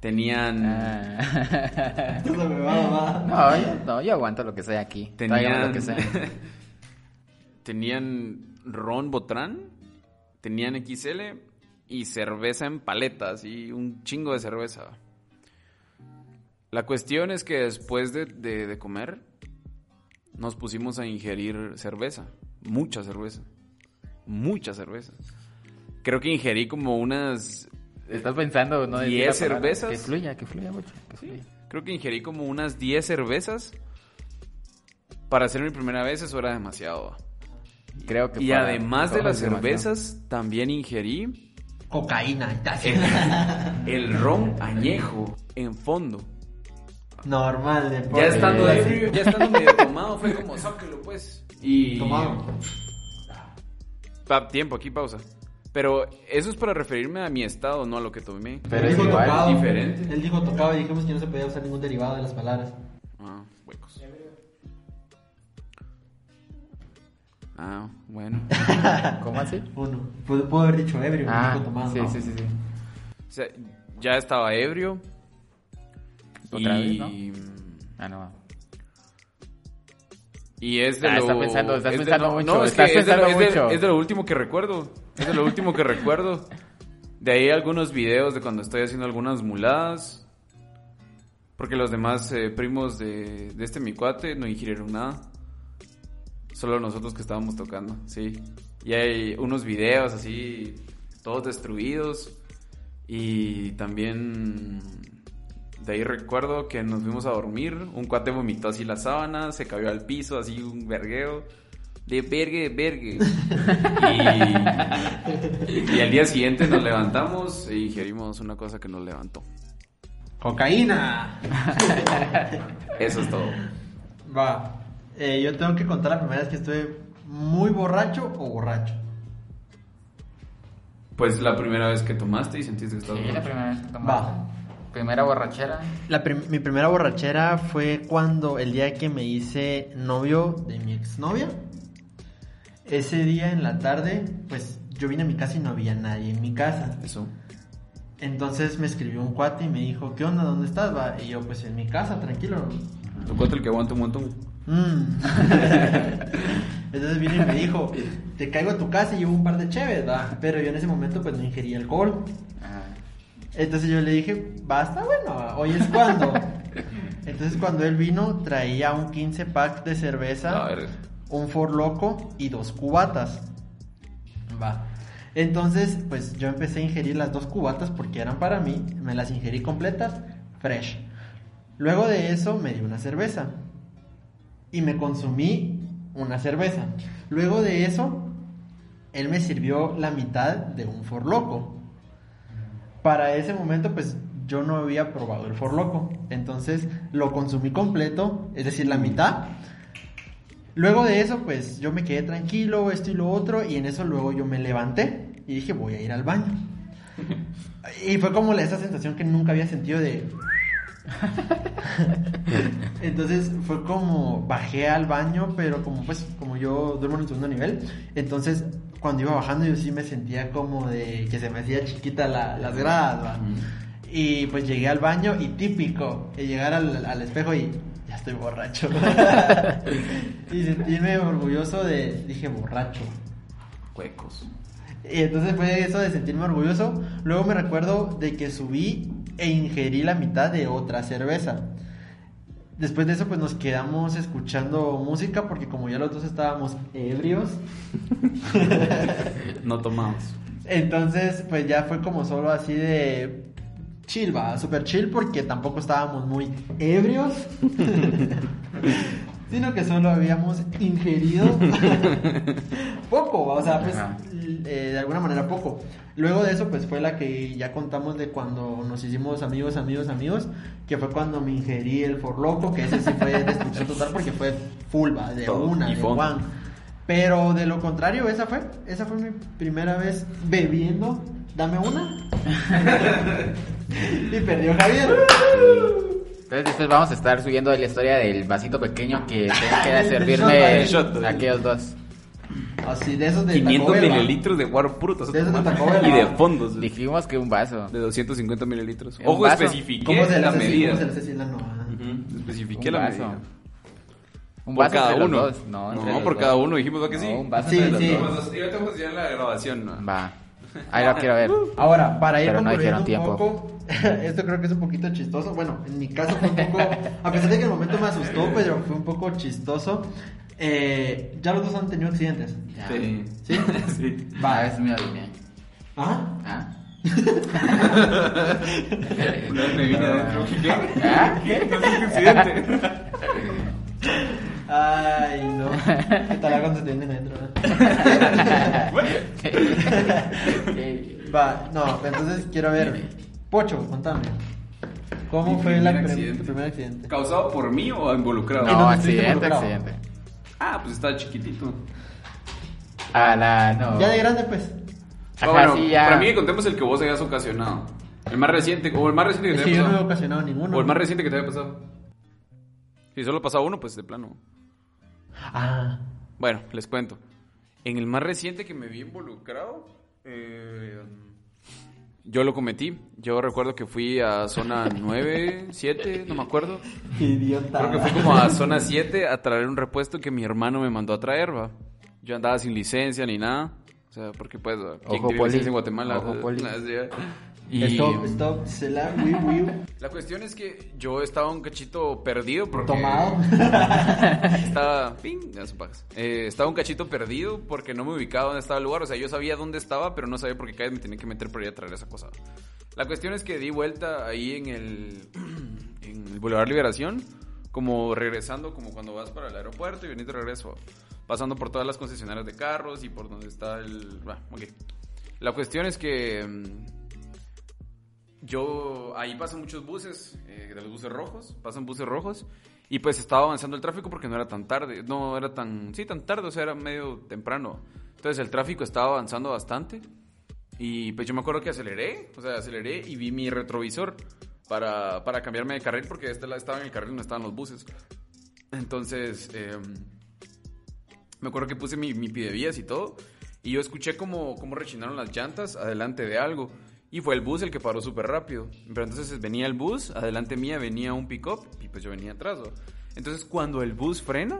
Tenían, Ah. No, yo, no, yo aguanto lo que sea aquí. Tenían, lo que sea. tenían ron botrán, tenían XL y cerveza en paletas y un chingo de cerveza. La cuestión es que después de, de- de comer nos pusimos a ingerir cerveza, mucha cerveza, mucha cerveza. Creo que ingerí como unas, Estás pensando, ¿no? Decir ¿Diez la palabra. cervezas? Que fluya, que fluya mucho. que fluya. creo que ingerí como unas 10 cervezas. Para hacer mi primera vez eso era demasiado. Creo que Y para además de las cervezas, también ingerí Cocaína. ya. el ron añejo en fondo. Normal, de Ya estando, ya estando medio tomado, fue como, sáquelo pues. Y... Tomado. Pa- tiempo, aquí pausa. Pero eso es para referirme a mi estado, no a lo que tomé. Pero Él es dijo igual, tocado. diferente. Él dijo tocado y dijimos que no se podía usar ningún derivado de las palabras. Ah, huecos. Ah, bueno. ¿Cómo así? Uno. Pudo, pudo haber dicho ebrio, Ah, tomado. sí, ¿no? sí, sí, sí. O sea, ya estaba ebrio. Otra y... vez, Ah, no. Y es de Ah, lo... estás pensando- estás es pensando no, mucho, No, es, estás que es, de, lo- pensando es de- mucho. es de lo último que recuerdo. Es de lo último que recuerdo. De ahí algunos videos de cuando estoy haciendo algunas muladas. Porque los demás eh, primos de, de este mi cuate no ingirieron nada. Solo nosotros que estábamos tocando, sí. Y hay unos videos así, todos destruidos. Y también de ahí recuerdo que nos fuimos a dormir. Un cuate vomitó así la sábana, se cayó al piso, así un vergueo. De vergue, vergue. Y, y al día siguiente nos levantamos e ingerimos una cosa que nos levantó. ¡Cocaína! Eso es todo. Va. Eh, yo tengo que contar la primera vez que estuve muy borracho o borracho. Pues la primera vez que tomaste y sentiste que estabas Sí, la primera vez que tomaste. Va. Primera borrachera. La prim- mi primera borrachera fue cuando el día que me hice novio de mi exnovia. Ese día en la tarde, pues yo vine a mi casa y no había nadie en mi casa. Eso. Entonces me escribió un cuate y me dijo, ¿qué onda? ¿Dónde estás? Va? Y yo, pues en mi casa, tranquilo. Tu cuate el que aguanta un montón. Mm. Entonces vino y me dijo, te caigo a tu casa y llevo un par de cheves, va. Pero yo en ese momento pues no ingería alcohol. Ajá. Entonces yo le dije, basta, bueno, hoy es cuando. Entonces cuando él vino traía un 15 pack de cerveza, A ver. un For Loco y dos cubatas. Va. Entonces, pues yo empecé a ingerir las dos cubatas porque eran para mí, me las ingerí completas, fresh. Luego de eso me di una cerveza y me consumí una cerveza. Luego de eso, él me sirvió la mitad de un For Loco. Para ese momento, pues yo no había probado el For Loco. Entonces lo consumí completo, es decir, la mitad. Luego de eso, pues yo me quedé tranquilo, esto y lo otro, y en eso luego yo me levanté y dije, voy a ir al baño. Y fue como esa sensación que nunca había sentido de... entonces fue como bajé al baño, pero como pues como yo duermo en el segundo nivel, entonces cuando iba bajando yo sí me sentía como de que se me hacía chiquita la, las gradas. Y pues llegué al baño y típico, llegar al, al espejo y ya estoy borracho. y sentirme orgulloso de, dije borracho. Huecos. Y entonces fue eso de sentirme orgulloso. Luego me recuerdo de que subí e ingerí la mitad de otra cerveza. Después de eso pues nos quedamos escuchando música porque como ya los dos estábamos ebrios, No tomamos. entonces pues ya fue como solo así de chill, va, super chill porque tampoco estábamos muy ebrios, sino que solo habíamos ingerido poco, o sea, pues eh, de alguna manera poco. Luego de eso pues fue la que ya contamos de cuando nos hicimos amigos, amigos, amigos, que fue cuando me ingerí el forloco, que ese sí fue destrucción total porque fue full, va, de Todo, una, y de one. Pero de lo contrario, esa fue, esa fue mi primera vez bebiendo. Dame una. y perdió Javier. Entonces después vamos a estar subiendo la historia del vasito pequeño que tengo que servirme shot, aquellos dos. Así, de esos de 500 Taco Bell, mililitros de guaro puro. De esos de. Taco Bell, Y de ¿no? fondos. Dijimos que un vaso. De 250 mililitros. Ojo, vaso. especifiqué ¿Cómo se la medida. ¿Cómo se la no? ah? Ujú, Especifiqué Un la vaso. medida. Un por vaso cada entre los uno. dos. No, entre No, los por dos. cada uno dijimos ¿va que sí. No, un vaso Sí, entre los sí. dos. Yo te voy a la grabación. ¿no? Va. Ahí lo quiero ver. Ahora, para ir Pero no concluyendo un poco, esto creo que es un poquito chistoso. Bueno, en mi caso fue un poco, a pesar de que en el momento me asustó, pero fue un poco chistoso. Eh, ya los dos han tenido accidentes. Ya. Sí. ¿Sí? sí. Va, es mi línea. ¿Ah? ¿Ah? Me vine adentro. ¿Qué? ¿Ah? ¿Qué? No es un accidente. Ay, no. ¿Qué tal cuando se tienen adentro? Va, no, entonces quiero ver. Pocho, contame. ¿Cómo Mi fue la primer prim- accidente. tu primer accidente? ¿Causado por mí o involucrado? ¿Y No, dónde estuviste accidente, involucrado? accidente. Ah, pues estaba chiquitito. A la, no. Ya de grande, pues. Ah, Ajá, bueno, sí, ya. para mí que contemos el que vos hayas ocasionado. El más reciente, o el más reciente que Es te que haya yo no he pasado. ocasionado ninguno. O el más reciente que te haya pasado. Si solo ha pasado uno, pues de plano. Ah, Bueno, les cuento. En el más reciente que me vi involucrado, eh, yo lo cometí. Yo recuerdo que fui a zona 9, 7, no me acuerdo. idiota. Creo que fui como a zona 7 a traer un repuesto que mi hermano me mandó a traer, va. Yo andaba sin licencia ni nada. O sea, porque pues, ¿quién Ojo, tiene poli. licencia en Guatemala? Ojo, poli. Y Stop, stop, se la, wiu, wiu. la cuestión es que yo estaba un cachito perdido porque... Tomado. Estaba, ping. Eh, estaba un cachito perdido porque no me ubicaba dónde estaba el lugar. O sea, yo sabía dónde estaba, pero no sabía por qué cada vez me tenía que meter por ahí a traer esa cosa. La cuestión es que di vuelta ahí en el, en el Boulevard Liberación, como regresando, como cuando vas para el aeropuerto y venís de regreso, pasando por todas las concesionarias de carros y por donde está el... Bueno, ok. La cuestión es que mm, yo ahí pasan muchos buses, eh, los buses rojos, pasan buses rojos y pues estaba avanzando el tráfico porque no era tan tarde, no era tan, sí, tan tarde, o sea, era medio temprano. Entonces el tráfico estaba avanzando bastante y pues yo me acuerdo que aceleré, o sea, aceleré y vi mi retrovisor para, para cambiarme de carril porque este estaba en el carril donde estaban los buses. Entonces, em, me acuerdo que puse mi, mi pidevías y todo. Y yo escuché como, como rechinaron las llantas adelante de algo. Y fue el bus el que paró súper rápido. Pero entonces venía el bus, adelante mía venía un pick-up y pues yo venía atrás. ¿no? Entonces cuando el bus frena,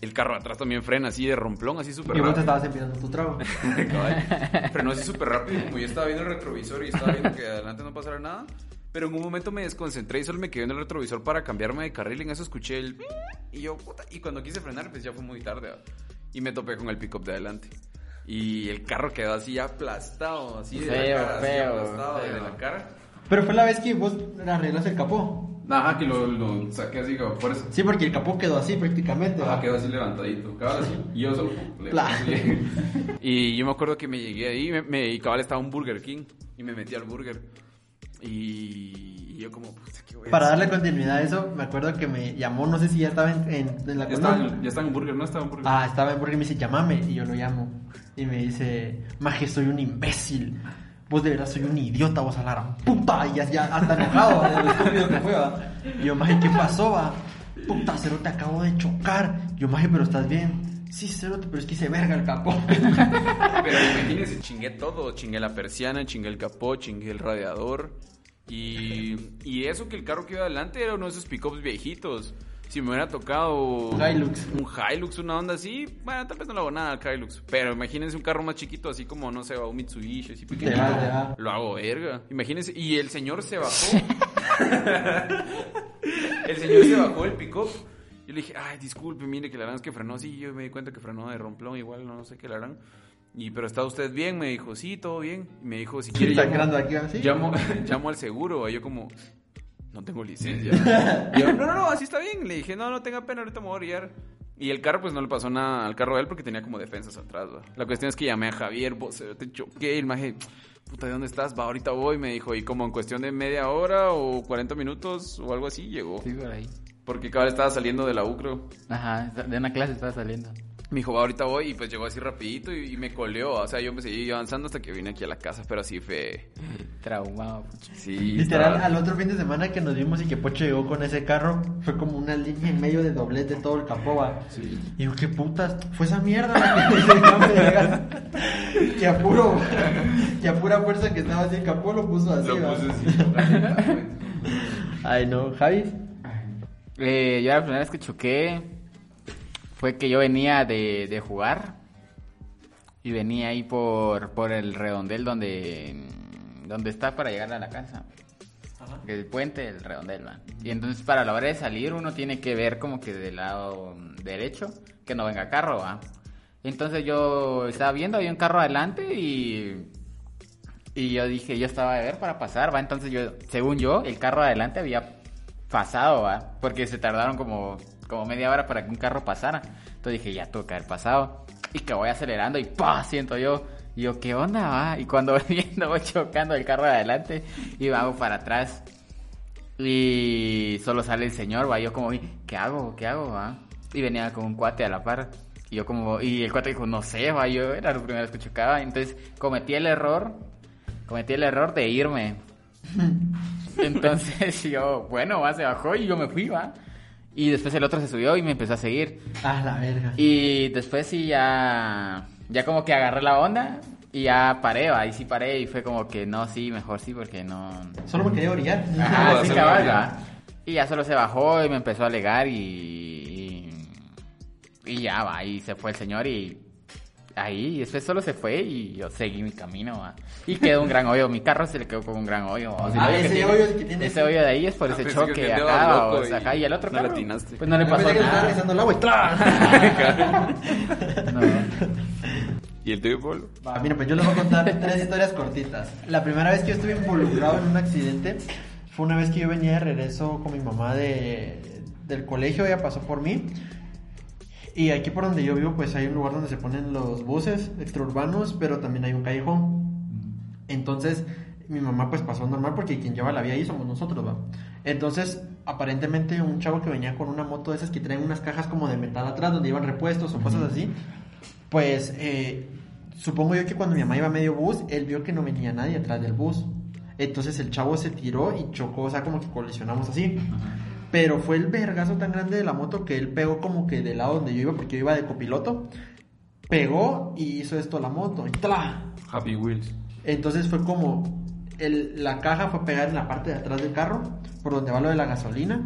el carro atrás también frena así de romplón, así súper Y vos te rápido. estabas empinando tu trago. Frenó así súper rápido. Como yo estaba viendo el retrovisor y estaba viendo que adelante no pasara nada. Pero en un momento me desconcentré y solo me quedé en el retrovisor para cambiarme de carril. En eso escuché el... Y yo, puta. Y cuando quise frenar, pues ya fue muy tarde. ¿va? Y me topé con el pick-up de adelante. Y el carro quedó así aplastado, así de la cara, así feo, aplastado de la cara. Pero fue la vez que vos arreglas el capó. Ajá, que lo, lo saqué así como por eso. Sí, porque el capó quedó así prácticamente. Ajá, quedó así levantadito. Cabal así. Y yo solo. le- y yo me acuerdo que me llegué ahí me, me- y cabal estaba un Burger King. Y me metí al burger. Y, y yo como, puta, qué voy a Para darle continuidad a eso, me acuerdo que me llamó, no sé si ya estaba en, en- en la Ya cuna. estaba, en- ya estaba en burger, no estaba en burger. Ah, estaba en porque me dice, llámame. Y yo lo llamo. Y me dice, Maje, soy un imbécil. vos de verdad soy un idiota, vos a la gran puta, y ya, ya hasta enojado de lo estúpido que fue, va. Y yo, maje, ¿qué pasó, va? Puta, cero, te acabo de chocar. Yo, maje, pero estás bien. Sí, cero, pero es que hice verga el capó. Pero imagínense, chingué todo. Chingué la persiana, chingué el capó, chingué el radiador. Y, y eso que el carro que iba adelante era uno de esos pickups viejitos. Si me hubiera tocado Hilux. un Hilux, una onda así, bueno, tal vez no lo hago nada al Hilux. Pero imagínense un carro más chiquito, así como, no sé, un Mitsubishi, así pequeño. Va. Lo hago verga. Imagínense, y el señor se bajó. el señor se bajó del pick-up. Yo le dije, ay, disculpe, mire que la verdad es que frenó. Sí, yo me di cuenta que frenó de romplón, igual no sé qué la harán. Y, pero está usted bien, me dijo, sí, todo bien. Y me dijo, si quiere, Está llamo, aquí, así. llamo, llamo al seguro. Y yo como, no tengo licencia. Y yo, no, no, no, así está bien. Le dije, no, no tenga pena, ahorita me voy a orillar. Y el carro, pues no le pasó nada al carro de él porque tenía como defensas atrás. ¿va? La cuestión es que llamé a Javier, vos, te choqué. Y el maje, puta, ¿de dónde estás? Va, ahorita voy. Me dijo, y como en cuestión de media hora o 40 minutos o algo así, llegó. Sí, por ahí. Porque cada vez estaba saliendo de la U, creo. Ajá, de una clase estaba saliendo. Me dijo, va, ahorita voy. Y pues llegó así rapidito y, y me coleó. O sea, yo me seguí avanzando hasta que vine aquí a la casa. Pero así fue... Traumado. Sí, Literal, estaba- al otro fin de semana que nos vimos y que Pocho llegó con ese carro, fue como una línea en medio de doblez de todo el capó, va. Y yo, ¿qué putas? Fue esa mierda la que. Y a puro, y a pura fuerza que estaba así el capó lo puso así, Lo va. puse así. Ay, no, Javi. Eh, yo la primera vez que choqué fue que yo venía de, de jugar y venía ahí por, por el redondel donde, donde está para llegar a la casa. El puente, el redondel, man. Y entonces para la hora de salir uno tiene que ver como que del lado derecho que no venga carro, va. Entonces yo estaba viendo, había un carro adelante y... Y yo dije, yo estaba de ver para pasar, va. Entonces yo, según yo, el carro adelante había pasado, va. Porque se tardaron como, como media hora para que un carro pasara. Entonces dije, ya tuvo que haber pasado. Y que voy acelerando y ¡pa! Siento yo. Y yo, ¿qué onda, va? Y cuando voy viendo, voy chocando el carro de adelante y hago para atrás. Y solo sale el señor, va. Yo como, ¿qué hago? ¿Qué hago, va? Y venía con un cuate a la par. Y yo como, y el cuate dijo, no sé, va. Yo era la primera vez que chocaba. Entonces cometí el error, cometí el error de irme. Entonces yo, bueno, va, se bajó y yo me fui, va. Y después el otro se subió y me empezó a seguir. Ah, la verga. Y después sí ya, ya como que agarré la onda y ya paré, va. Y sí paré y fue como que no, sí, mejor sí, porque no... Solo me quería orillar. Ajá, sí, cabal. Y ya solo se bajó y me empezó a alegar y... Y, y ya va, y se fue el señor y... Ahí, y después solo se fue y yo seguí mi camino, va. Y quedó un gran hoyo, mi carro se le quedó con un gran hoyo. O sea, Ah, que ese tiene- hoyo que tiene Ese hoyo de ahí es por Ah, ese que choque acá, o sea, y ajá, y el otro no carro, pues no le pasó que nada. rezando el agua y. No. ¿Y el tuyo, Pablo? Va, mira, pues yo les voy a contar tres historias cortitas. La primera vez que yo estuve involucrado en un accidente fue una vez que yo venía de regreso con mi mamá de, del colegio, ella pasó por mí. Y aquí por donde yo vivo, pues hay un lugar donde se ponen los buses extraurbanos, pero también hay un callejón. Entonces, mi mamá pues pasó normal porque quien lleva la vía ahí somos nosotros, ¿va? Entonces, aparentemente un chavo que venía con una moto de esas que traen unas cajas como de metal atrás donde iban repuestos o cosas así, pues eh, supongo yo que cuando mi mamá iba a medio bus, él vio que no venía nadie atrás del bus. Entonces el chavo se tiró y chocó, o sea, como que colisionamos así. Pero fue el vergazo tan grande de la moto que él pegó como que del lado donde yo iba, porque yo iba de copiloto. Pegó y hizo esto la moto. Y ¡tla! Happy Wheels. Entonces fue como el- la caja fue pegada en la parte de atrás del carro, por donde va lo de la gasolina,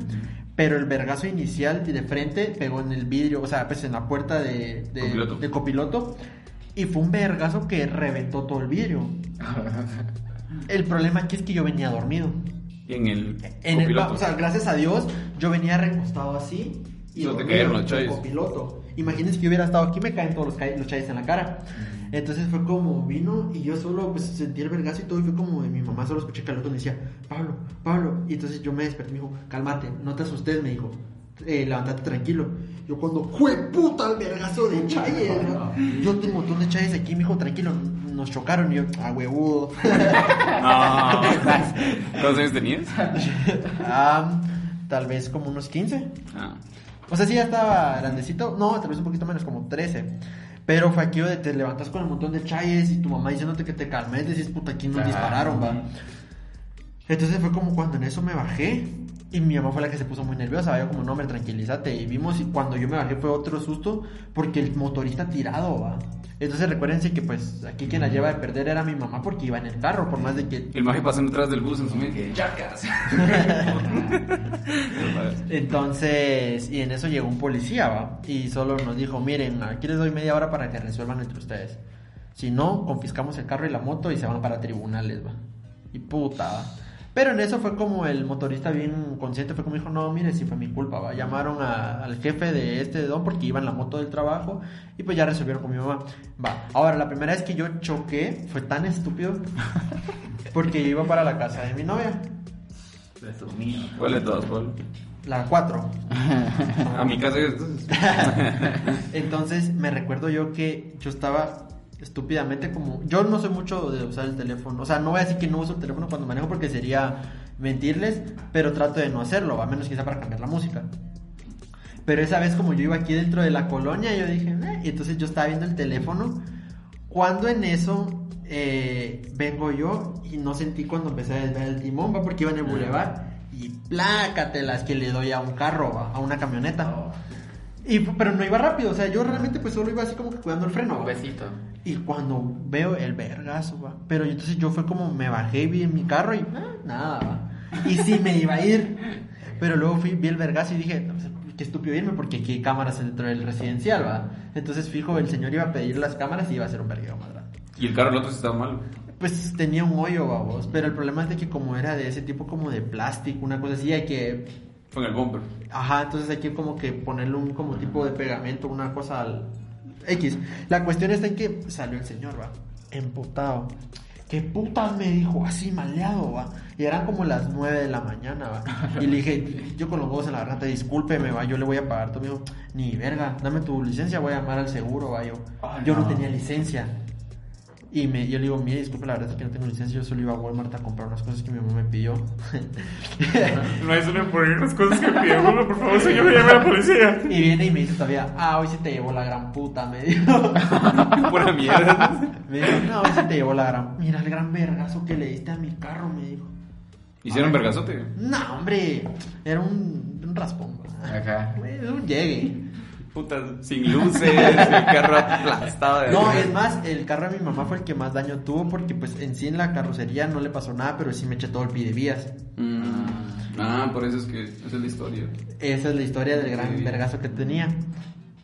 pero el vergazo inicial y de frente pegó en el vidrio, o sea, pues en la puerta de, de- Copiloto. de copiloto, y fue un vergazo que reventó todo el vidrio. el problema aquí es que yo venía dormido. En el En el, o sea, gracias a Dios, yo venía recostado así y No te cayeron los chayes. copiloto. Imagínense que yo hubiera estado aquí, me caen todos los, los chayes en la cara. Entonces fue como vino y yo solo pues sentí el vergazo y todo y fue como de mi mamá solo escuché que el otro me decía, Pablo, Pablo. Y entonces yo me desperté y me dijo, cálmate, no te asustes, me dijo. Eh, levántate tranquilo. Yo cuando, ¡jue puta el vergazo de chayes! ¿no? Yo tengo un montón de chayes aquí, me dijo, tranquilo, nos chocaron. Y yo, ah, huevudo. No. ¿Cuántos años tenías? Ah, tal vez como unos 15. Ah. O sea, sí ya estaba grandecito. No, tal vez un poquito menos, como 13. Pero fue aquello de te levantas con un montón de chayes y tu mamá diciéndote que te calmes, decís, puta, aquí nos dispararon, va. Entonces fue como cuando en eso me bajé y mi mamá fue la que se puso muy nerviosa, yo como, no, hombre, tranquilízate. Y vimos y cuando yo me bajé fue otro susto porque el motorista tirado, va. Entonces recuérdense que pues aquí quien la lleva de perder era mi mamá porque iba en el carro, por más de que... El maje pasando atrás del bus en su mente. Entonces, y en eso llegó un policía, va, y solo nos dijo, miren, aquí les doy media hora para que resuelvan entre ustedes. Si no, confiscamos el carro y la moto y se van para tribunales, va. Y puta, va. Pero en eso fue como el motorista bien consciente, fue como dijo, no, mire, si fue mi culpa, va. Llamaron a- al jefe de este don porque iba en la moto del trabajo y pues ya resolvieron con mi mamá. Va. Ahora, la primera vez que yo choqué fue tan estúpido porque yo iba para la casa de mi novia, ¿Cuál de todas, Paul? la 4. A mi casa entonces. Entonces me recuerdo yo que yo estaba estúpidamente como... Yo no soy mucho de usar el teléfono. O sea, no voy a decir que no uso el teléfono cuando manejo porque sería mentirles, pero trato de no hacerlo, a menos que sea para cambiar la música. Pero esa vez como yo iba aquí dentro de la colonia, yo dije, "Eh", y entonces yo estaba viendo el teléfono. Cuando en eso eh, vengo yo y no sentí cuando empecé a desviar el timón, va porque iba en el bulevar y plácatelas que le doy a un carro, va, a una camioneta. Y, pero no iba rápido, o sea, yo realmente pues solo iba así como que cuidando el freno. Un besito. Y cuando veo el vergazo, va. Pero entonces yo fue como me bajé y vi en mi carro y ah, nada, va. Y sí me iba a ir. Pero luego fui, vi el vergazo y dije, no, pues, qué estúpido irme porque aquí hay cámaras dentro del residencial, va. Entonces fijo, el señor iba a pedir las cámaras y iba a ser un vergueo más grande. Y el carro del otro estaba mal. Pues tenía un hoyo, vamos. Pero el problema es de que como era de ese tipo como de plástico, una cosa así, hay que En el bumper. Ajá, entonces hay que como que ponerle un como tipo de pegamento, una cosa al X. La cuestión está en que salió el señor, va, emputado. ¿Qué putas me dijo? Así maleado, va. Y eran como las 9 de la mañana, va. Y le dije, yo con los huevos en la garganta, discúlpeme, va, yo le voy a pagar. Tú me dijo, ni verga, dame tu licencia, voy a llamar al seguro, va. Yo, Ay, yo no. no. tenía licencia. Y me, yo le digo, mire, disculpe, la verdad es que no tengo licencia, yo solo iba a Walmart a comprar unas cosas que mi mamá me pidió. No es una por las cosas que uno, por favor, señor, llame a la policía. Y viene y me dice todavía, ah, hoy sí te llevó la gran puta, me dijo. Pura mierda. Me dijo, no, hoy sí te llevó la gran... Mira el gran vergazo que le diste a mi carro, me dijo. ¿Hicieron vergazote? No, hombre, era un, un raspón. Ajá. Era un llegue. Puta, sin luces, el carro aplastado de No, es más, el carro de mi mamá fue el que más daño tuvo porque pues en sí en la carrocería no le pasó nada, pero sí me eché todo el pidevías. Mm. Ah, por eso es que esa es la historia. Esa es la historia del gran Sí. vergazo que tenía.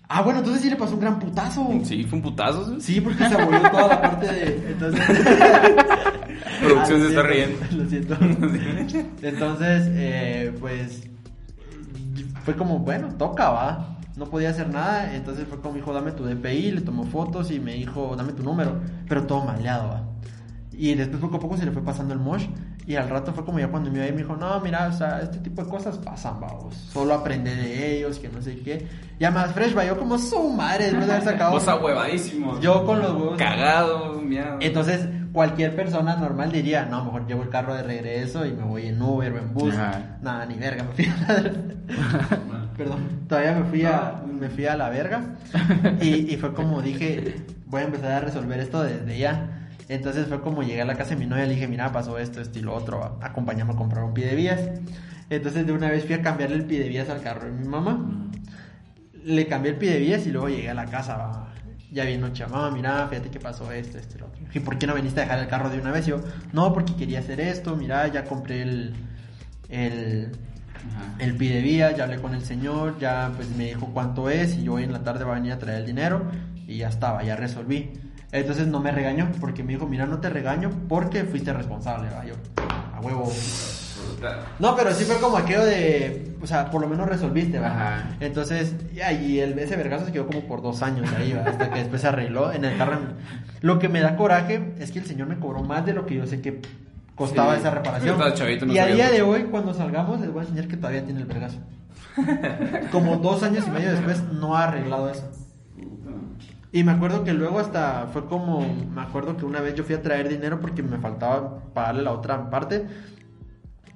Ah, bueno, entonces sí le pasó un gran putazo. Sí, fue un putazo. ¿sí? Sí, porque se abolió toda la parte de. Entonces. Producción se está riendo. Lo siento. Entonces, eh, pues. Fue como, bueno, toca, va. No podía hacer nada. Entonces fue como, hijo, dame tu DPI. Le tomó fotos y me dijo, dame tu número. Pero todo maleado, va. Y después poco a poco se le fue pasando el mosh. Y al rato fue como ya cuando me iba ahí me dijo, no, mira, o sea, este tipo de cosas pasan, vamos. Solo aprende de ellos, que no sé qué. Ya más fresh, va. Yo como su madre después de haber sacado. Vos huevadísimo. Yo con los huevos. Cagado, mierda. Entonces, cualquier persona normal diría, no, mejor llevo el carro de regreso y me voy en Uber o en bus. Ajá. Nada, ni verga, me fui a. Perdón, todavía me fui a, me fui a la verga. Y, y fue como dije, voy a empezar a resolver esto desde ya. Entonces fue como llegué a la casa de mi novia y le dije, mira, pasó esto, esto y lo otro, acompáñame a comprar un pie de vías. Entonces de una vez fui a cambiarle el pie de vías al carro de mi mamá le cambié el pie de vías y luego llegué a la casa. Ya vino mamá, mira, fíjate que pasó esto, esto y lo otro. ¿Y por qué no viniste a dejar el carro de una vez? Y yo, no, porque quería hacer esto, mira, ya compré el, el, Ajá. el pie de vías, ya hablé con el señor, ya pues me dijo cuánto es y yo hoy en la tarde va a venir a traer el dinero y ya estaba, ya resolví. Entonces no me regañó porque me dijo, mira, no te regaño porque fuiste responsable, va. Yo, a huevo. No, pero sí fue como aquello de, o sea, por lo menos resolviste, ¿va? Ajá. Entonces, ya, y el, ese vergazo se quedó como por dos años ahí, ¿va? Hasta que después se arregló en el carro. Lo que me da coraje es que el señor me cobró más de lo que yo sé que costaba Sí. esa reparación. No y a día mucho. de hoy, cuando salgamos, les voy a enseñar que todavía tiene el vergazo. Como dos años y medio después, no ha arreglado eso. Y me acuerdo que luego hasta fue como, me acuerdo que una vez yo fui a traer dinero porque me faltaba pagarle la otra parte.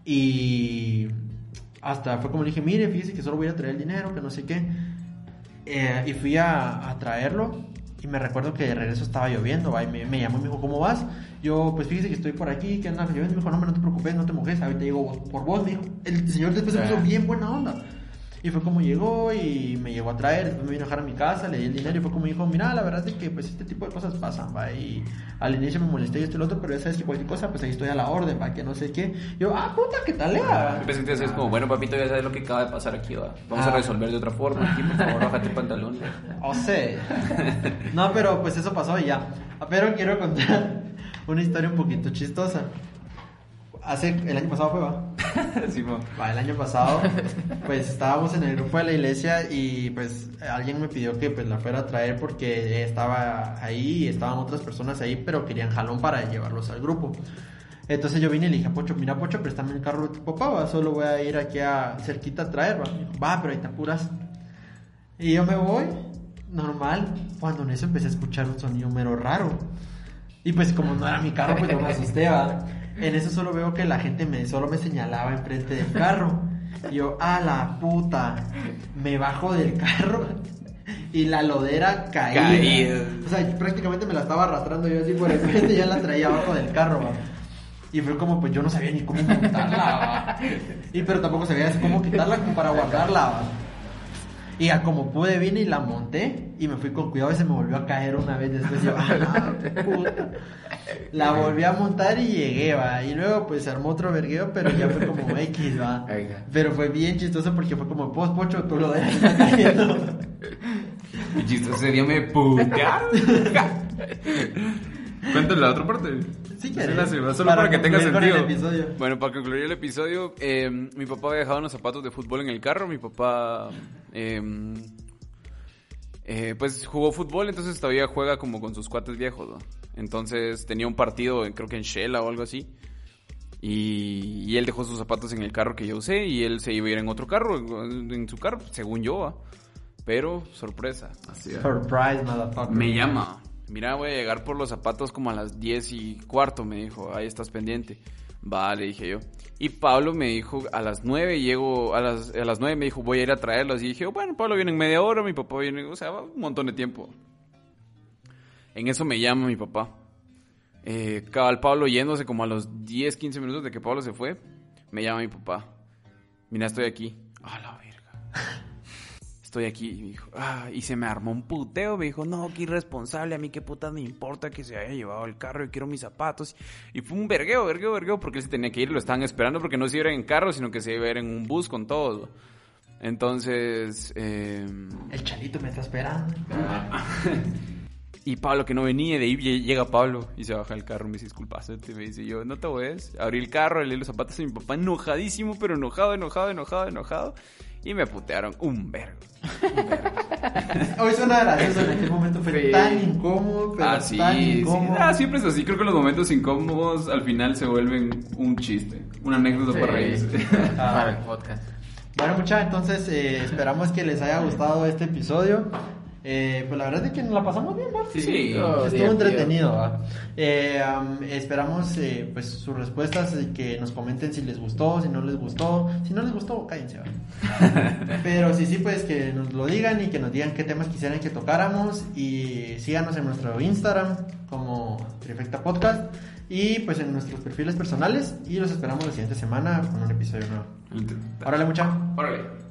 Y hasta fue como le dije, mire, fíjese que solo voy a traer el dinero, que no sé qué. Eh, y fui a, a traerlo. Y me recuerdo que de regreso estaba lloviendo, ¿va? y me, me llamó y me dijo, ¿cómo vas? Yo, pues fíjese que estoy por aquí, que anda lloviendo. Y me dijo, no, no te preocupes, no te mojes, ahorita llego por vos, me dijo. El señor después se puso Ah. bien buena onda. Y fue como llegó y me llegó a traer, después me vino a dejar a mi casa, le di el dinero y fue como dijo, mira, la verdad es que pues este tipo de cosas pasan, va, y al inicio me molesté y esto y lo otro, pero ya sabes que cualquier cosa, pues ahí estoy a la orden, va, que no sé qué. Yo, ah, puta, ¿qué tal, Lea? Pensé que es como, bueno, papito, ya sabes lo que acaba de pasar aquí, va. Vamos Ah. a resolver de otra forma. Aquí, por favor, bájate el pantalón. O sea, no, pero pues eso pasó y ya. Pero quiero contar una historia un poquito chistosa. Hace, el año pasado fue, va. Sí. Va, el año pasado, pues estábamos en el grupo de la iglesia y pues alguien me pidió que pues la fuera a traer porque estaba ahí y estaban otras personas ahí, pero querían jalón para llevarlos al grupo. Entonces yo vine y le dije Pocho, mira Pocho, préstame el carro de tu papá, solo voy a ir aquí a cerquita a traer, va. Va, pero ahí te apuras. Y yo me voy, normal, cuando en eso empecé a escuchar un sonido mero raro. Y pues como no era mi carro, pues yo me asusté, va. En eso solo veo que la gente me, solo me señalaba enfrente del carro. Y yo, a la puta, me bajo del carro y la lodera caía. Caída. O sea, prácticamente me la estaba arrastrando yo así por el frente y ya la traía abajo del carro, va. Y fue como, pues yo no sabía ni cómo montarla, va. Y pero tampoco sabía cómo quitarla como para guardarla, va. Y a como pude vine y la monté y me fui con cuidado y se me volvió a caer una vez después. Yo, ah, puta. La volví a montar y llegué, va. Y luego pues se armó otro vergueo, pero ya fue como X, va. Oiga. Pero fue bien chistoso porque fue como, pues pocho, tú lo dejas cayendo. Chistoso, ese día me putearon. Cuéntale la otra parte. Sí, querés. la solo para que tenga sentido. episodio. Bueno, para concluir el episodio, eh, mi papá había dejado unos zapatos de fútbol en el carro. Mi papá, eh, eh, pues jugó fútbol, entonces todavía juega como con sus cuates viejos. ¿no? Entonces tenía un partido, eh, creo que en Shela o algo así. Y, y él dejó sus zapatos en el carro que yo usé y él se iba a ir en otro carro, en, en su carro, según yo. ¿va? Pero, sorpresa. Así. Surprise, motherfucker. Me llama. Mira, voy a llegar por los zapatos como a las 10 y cuarto, me dijo. Ahí estás pendiente. Vale, dije yo. Y Pablo me dijo, a las 9 llego, a las, a las 9 me dijo, voy a ir a traerlos. Y dije, bueno, Pablo viene en media hora, mi papá viene, o sea, va un montón de tiempo. En eso me llama mi papá. Eh, cabal Pablo yéndose como a los 10, 15 minutos de que Pablo se fue, me llama mi papá. Mira, estoy aquí. A la verga. Estoy aquí. Y, me dijo, ah, y se me armó un puteo. Me dijo, no, qué irresponsable. A mí qué puta me importa que se haya llevado el carro. Yo quiero mis zapatos. Y fue un vergueo, vergueo, vergueo. Porque él se tenía que ir. Lo estaban esperando porque no se iba a ir en carro, sino que se iba a ir en un bus con todos. Entonces, eh, El chalito me está esperando. y Pablo que no venía, de ahí lle- llega Pablo y se baja el carro, me dice, disculpas, me dice yo, no te ves. Abrí el carro, le di los zapatos a mi papá, enojadísimo, pero enojado, enojado, enojado, enojado. Y me putearon un vergo. Hoy suena gracioso, en aquel momento fue Sí. tan incómodo, pero Ah, sí, tan sí. incómodo. Ah, siempre es así. Creo que los momentos incómodos al final se vuelven un chiste. Una anécdota Sí. para reírse. Para el podcast. Bueno, muchachos, entonces eh, esperamos que les haya gustado este episodio. Eh, pues la verdad es que nos la pasamos bien, ¿no? Sí, Estuvo entretenido. Eh, am, esperamos eh, pues sus respuestas y que nos comenten si les gustó, si no les gustó. Si no les gustó, cállense. Pero sí, sí, pues que nos lo digan y que nos digan qué temas quisieran que tocáramos. Y síganos en nuestro Instagram como Trifecta Podcast y pues en nuestros perfiles personales. Y los esperamos la siguiente semana con un episodio nuevo. Órale, mucha. Órale.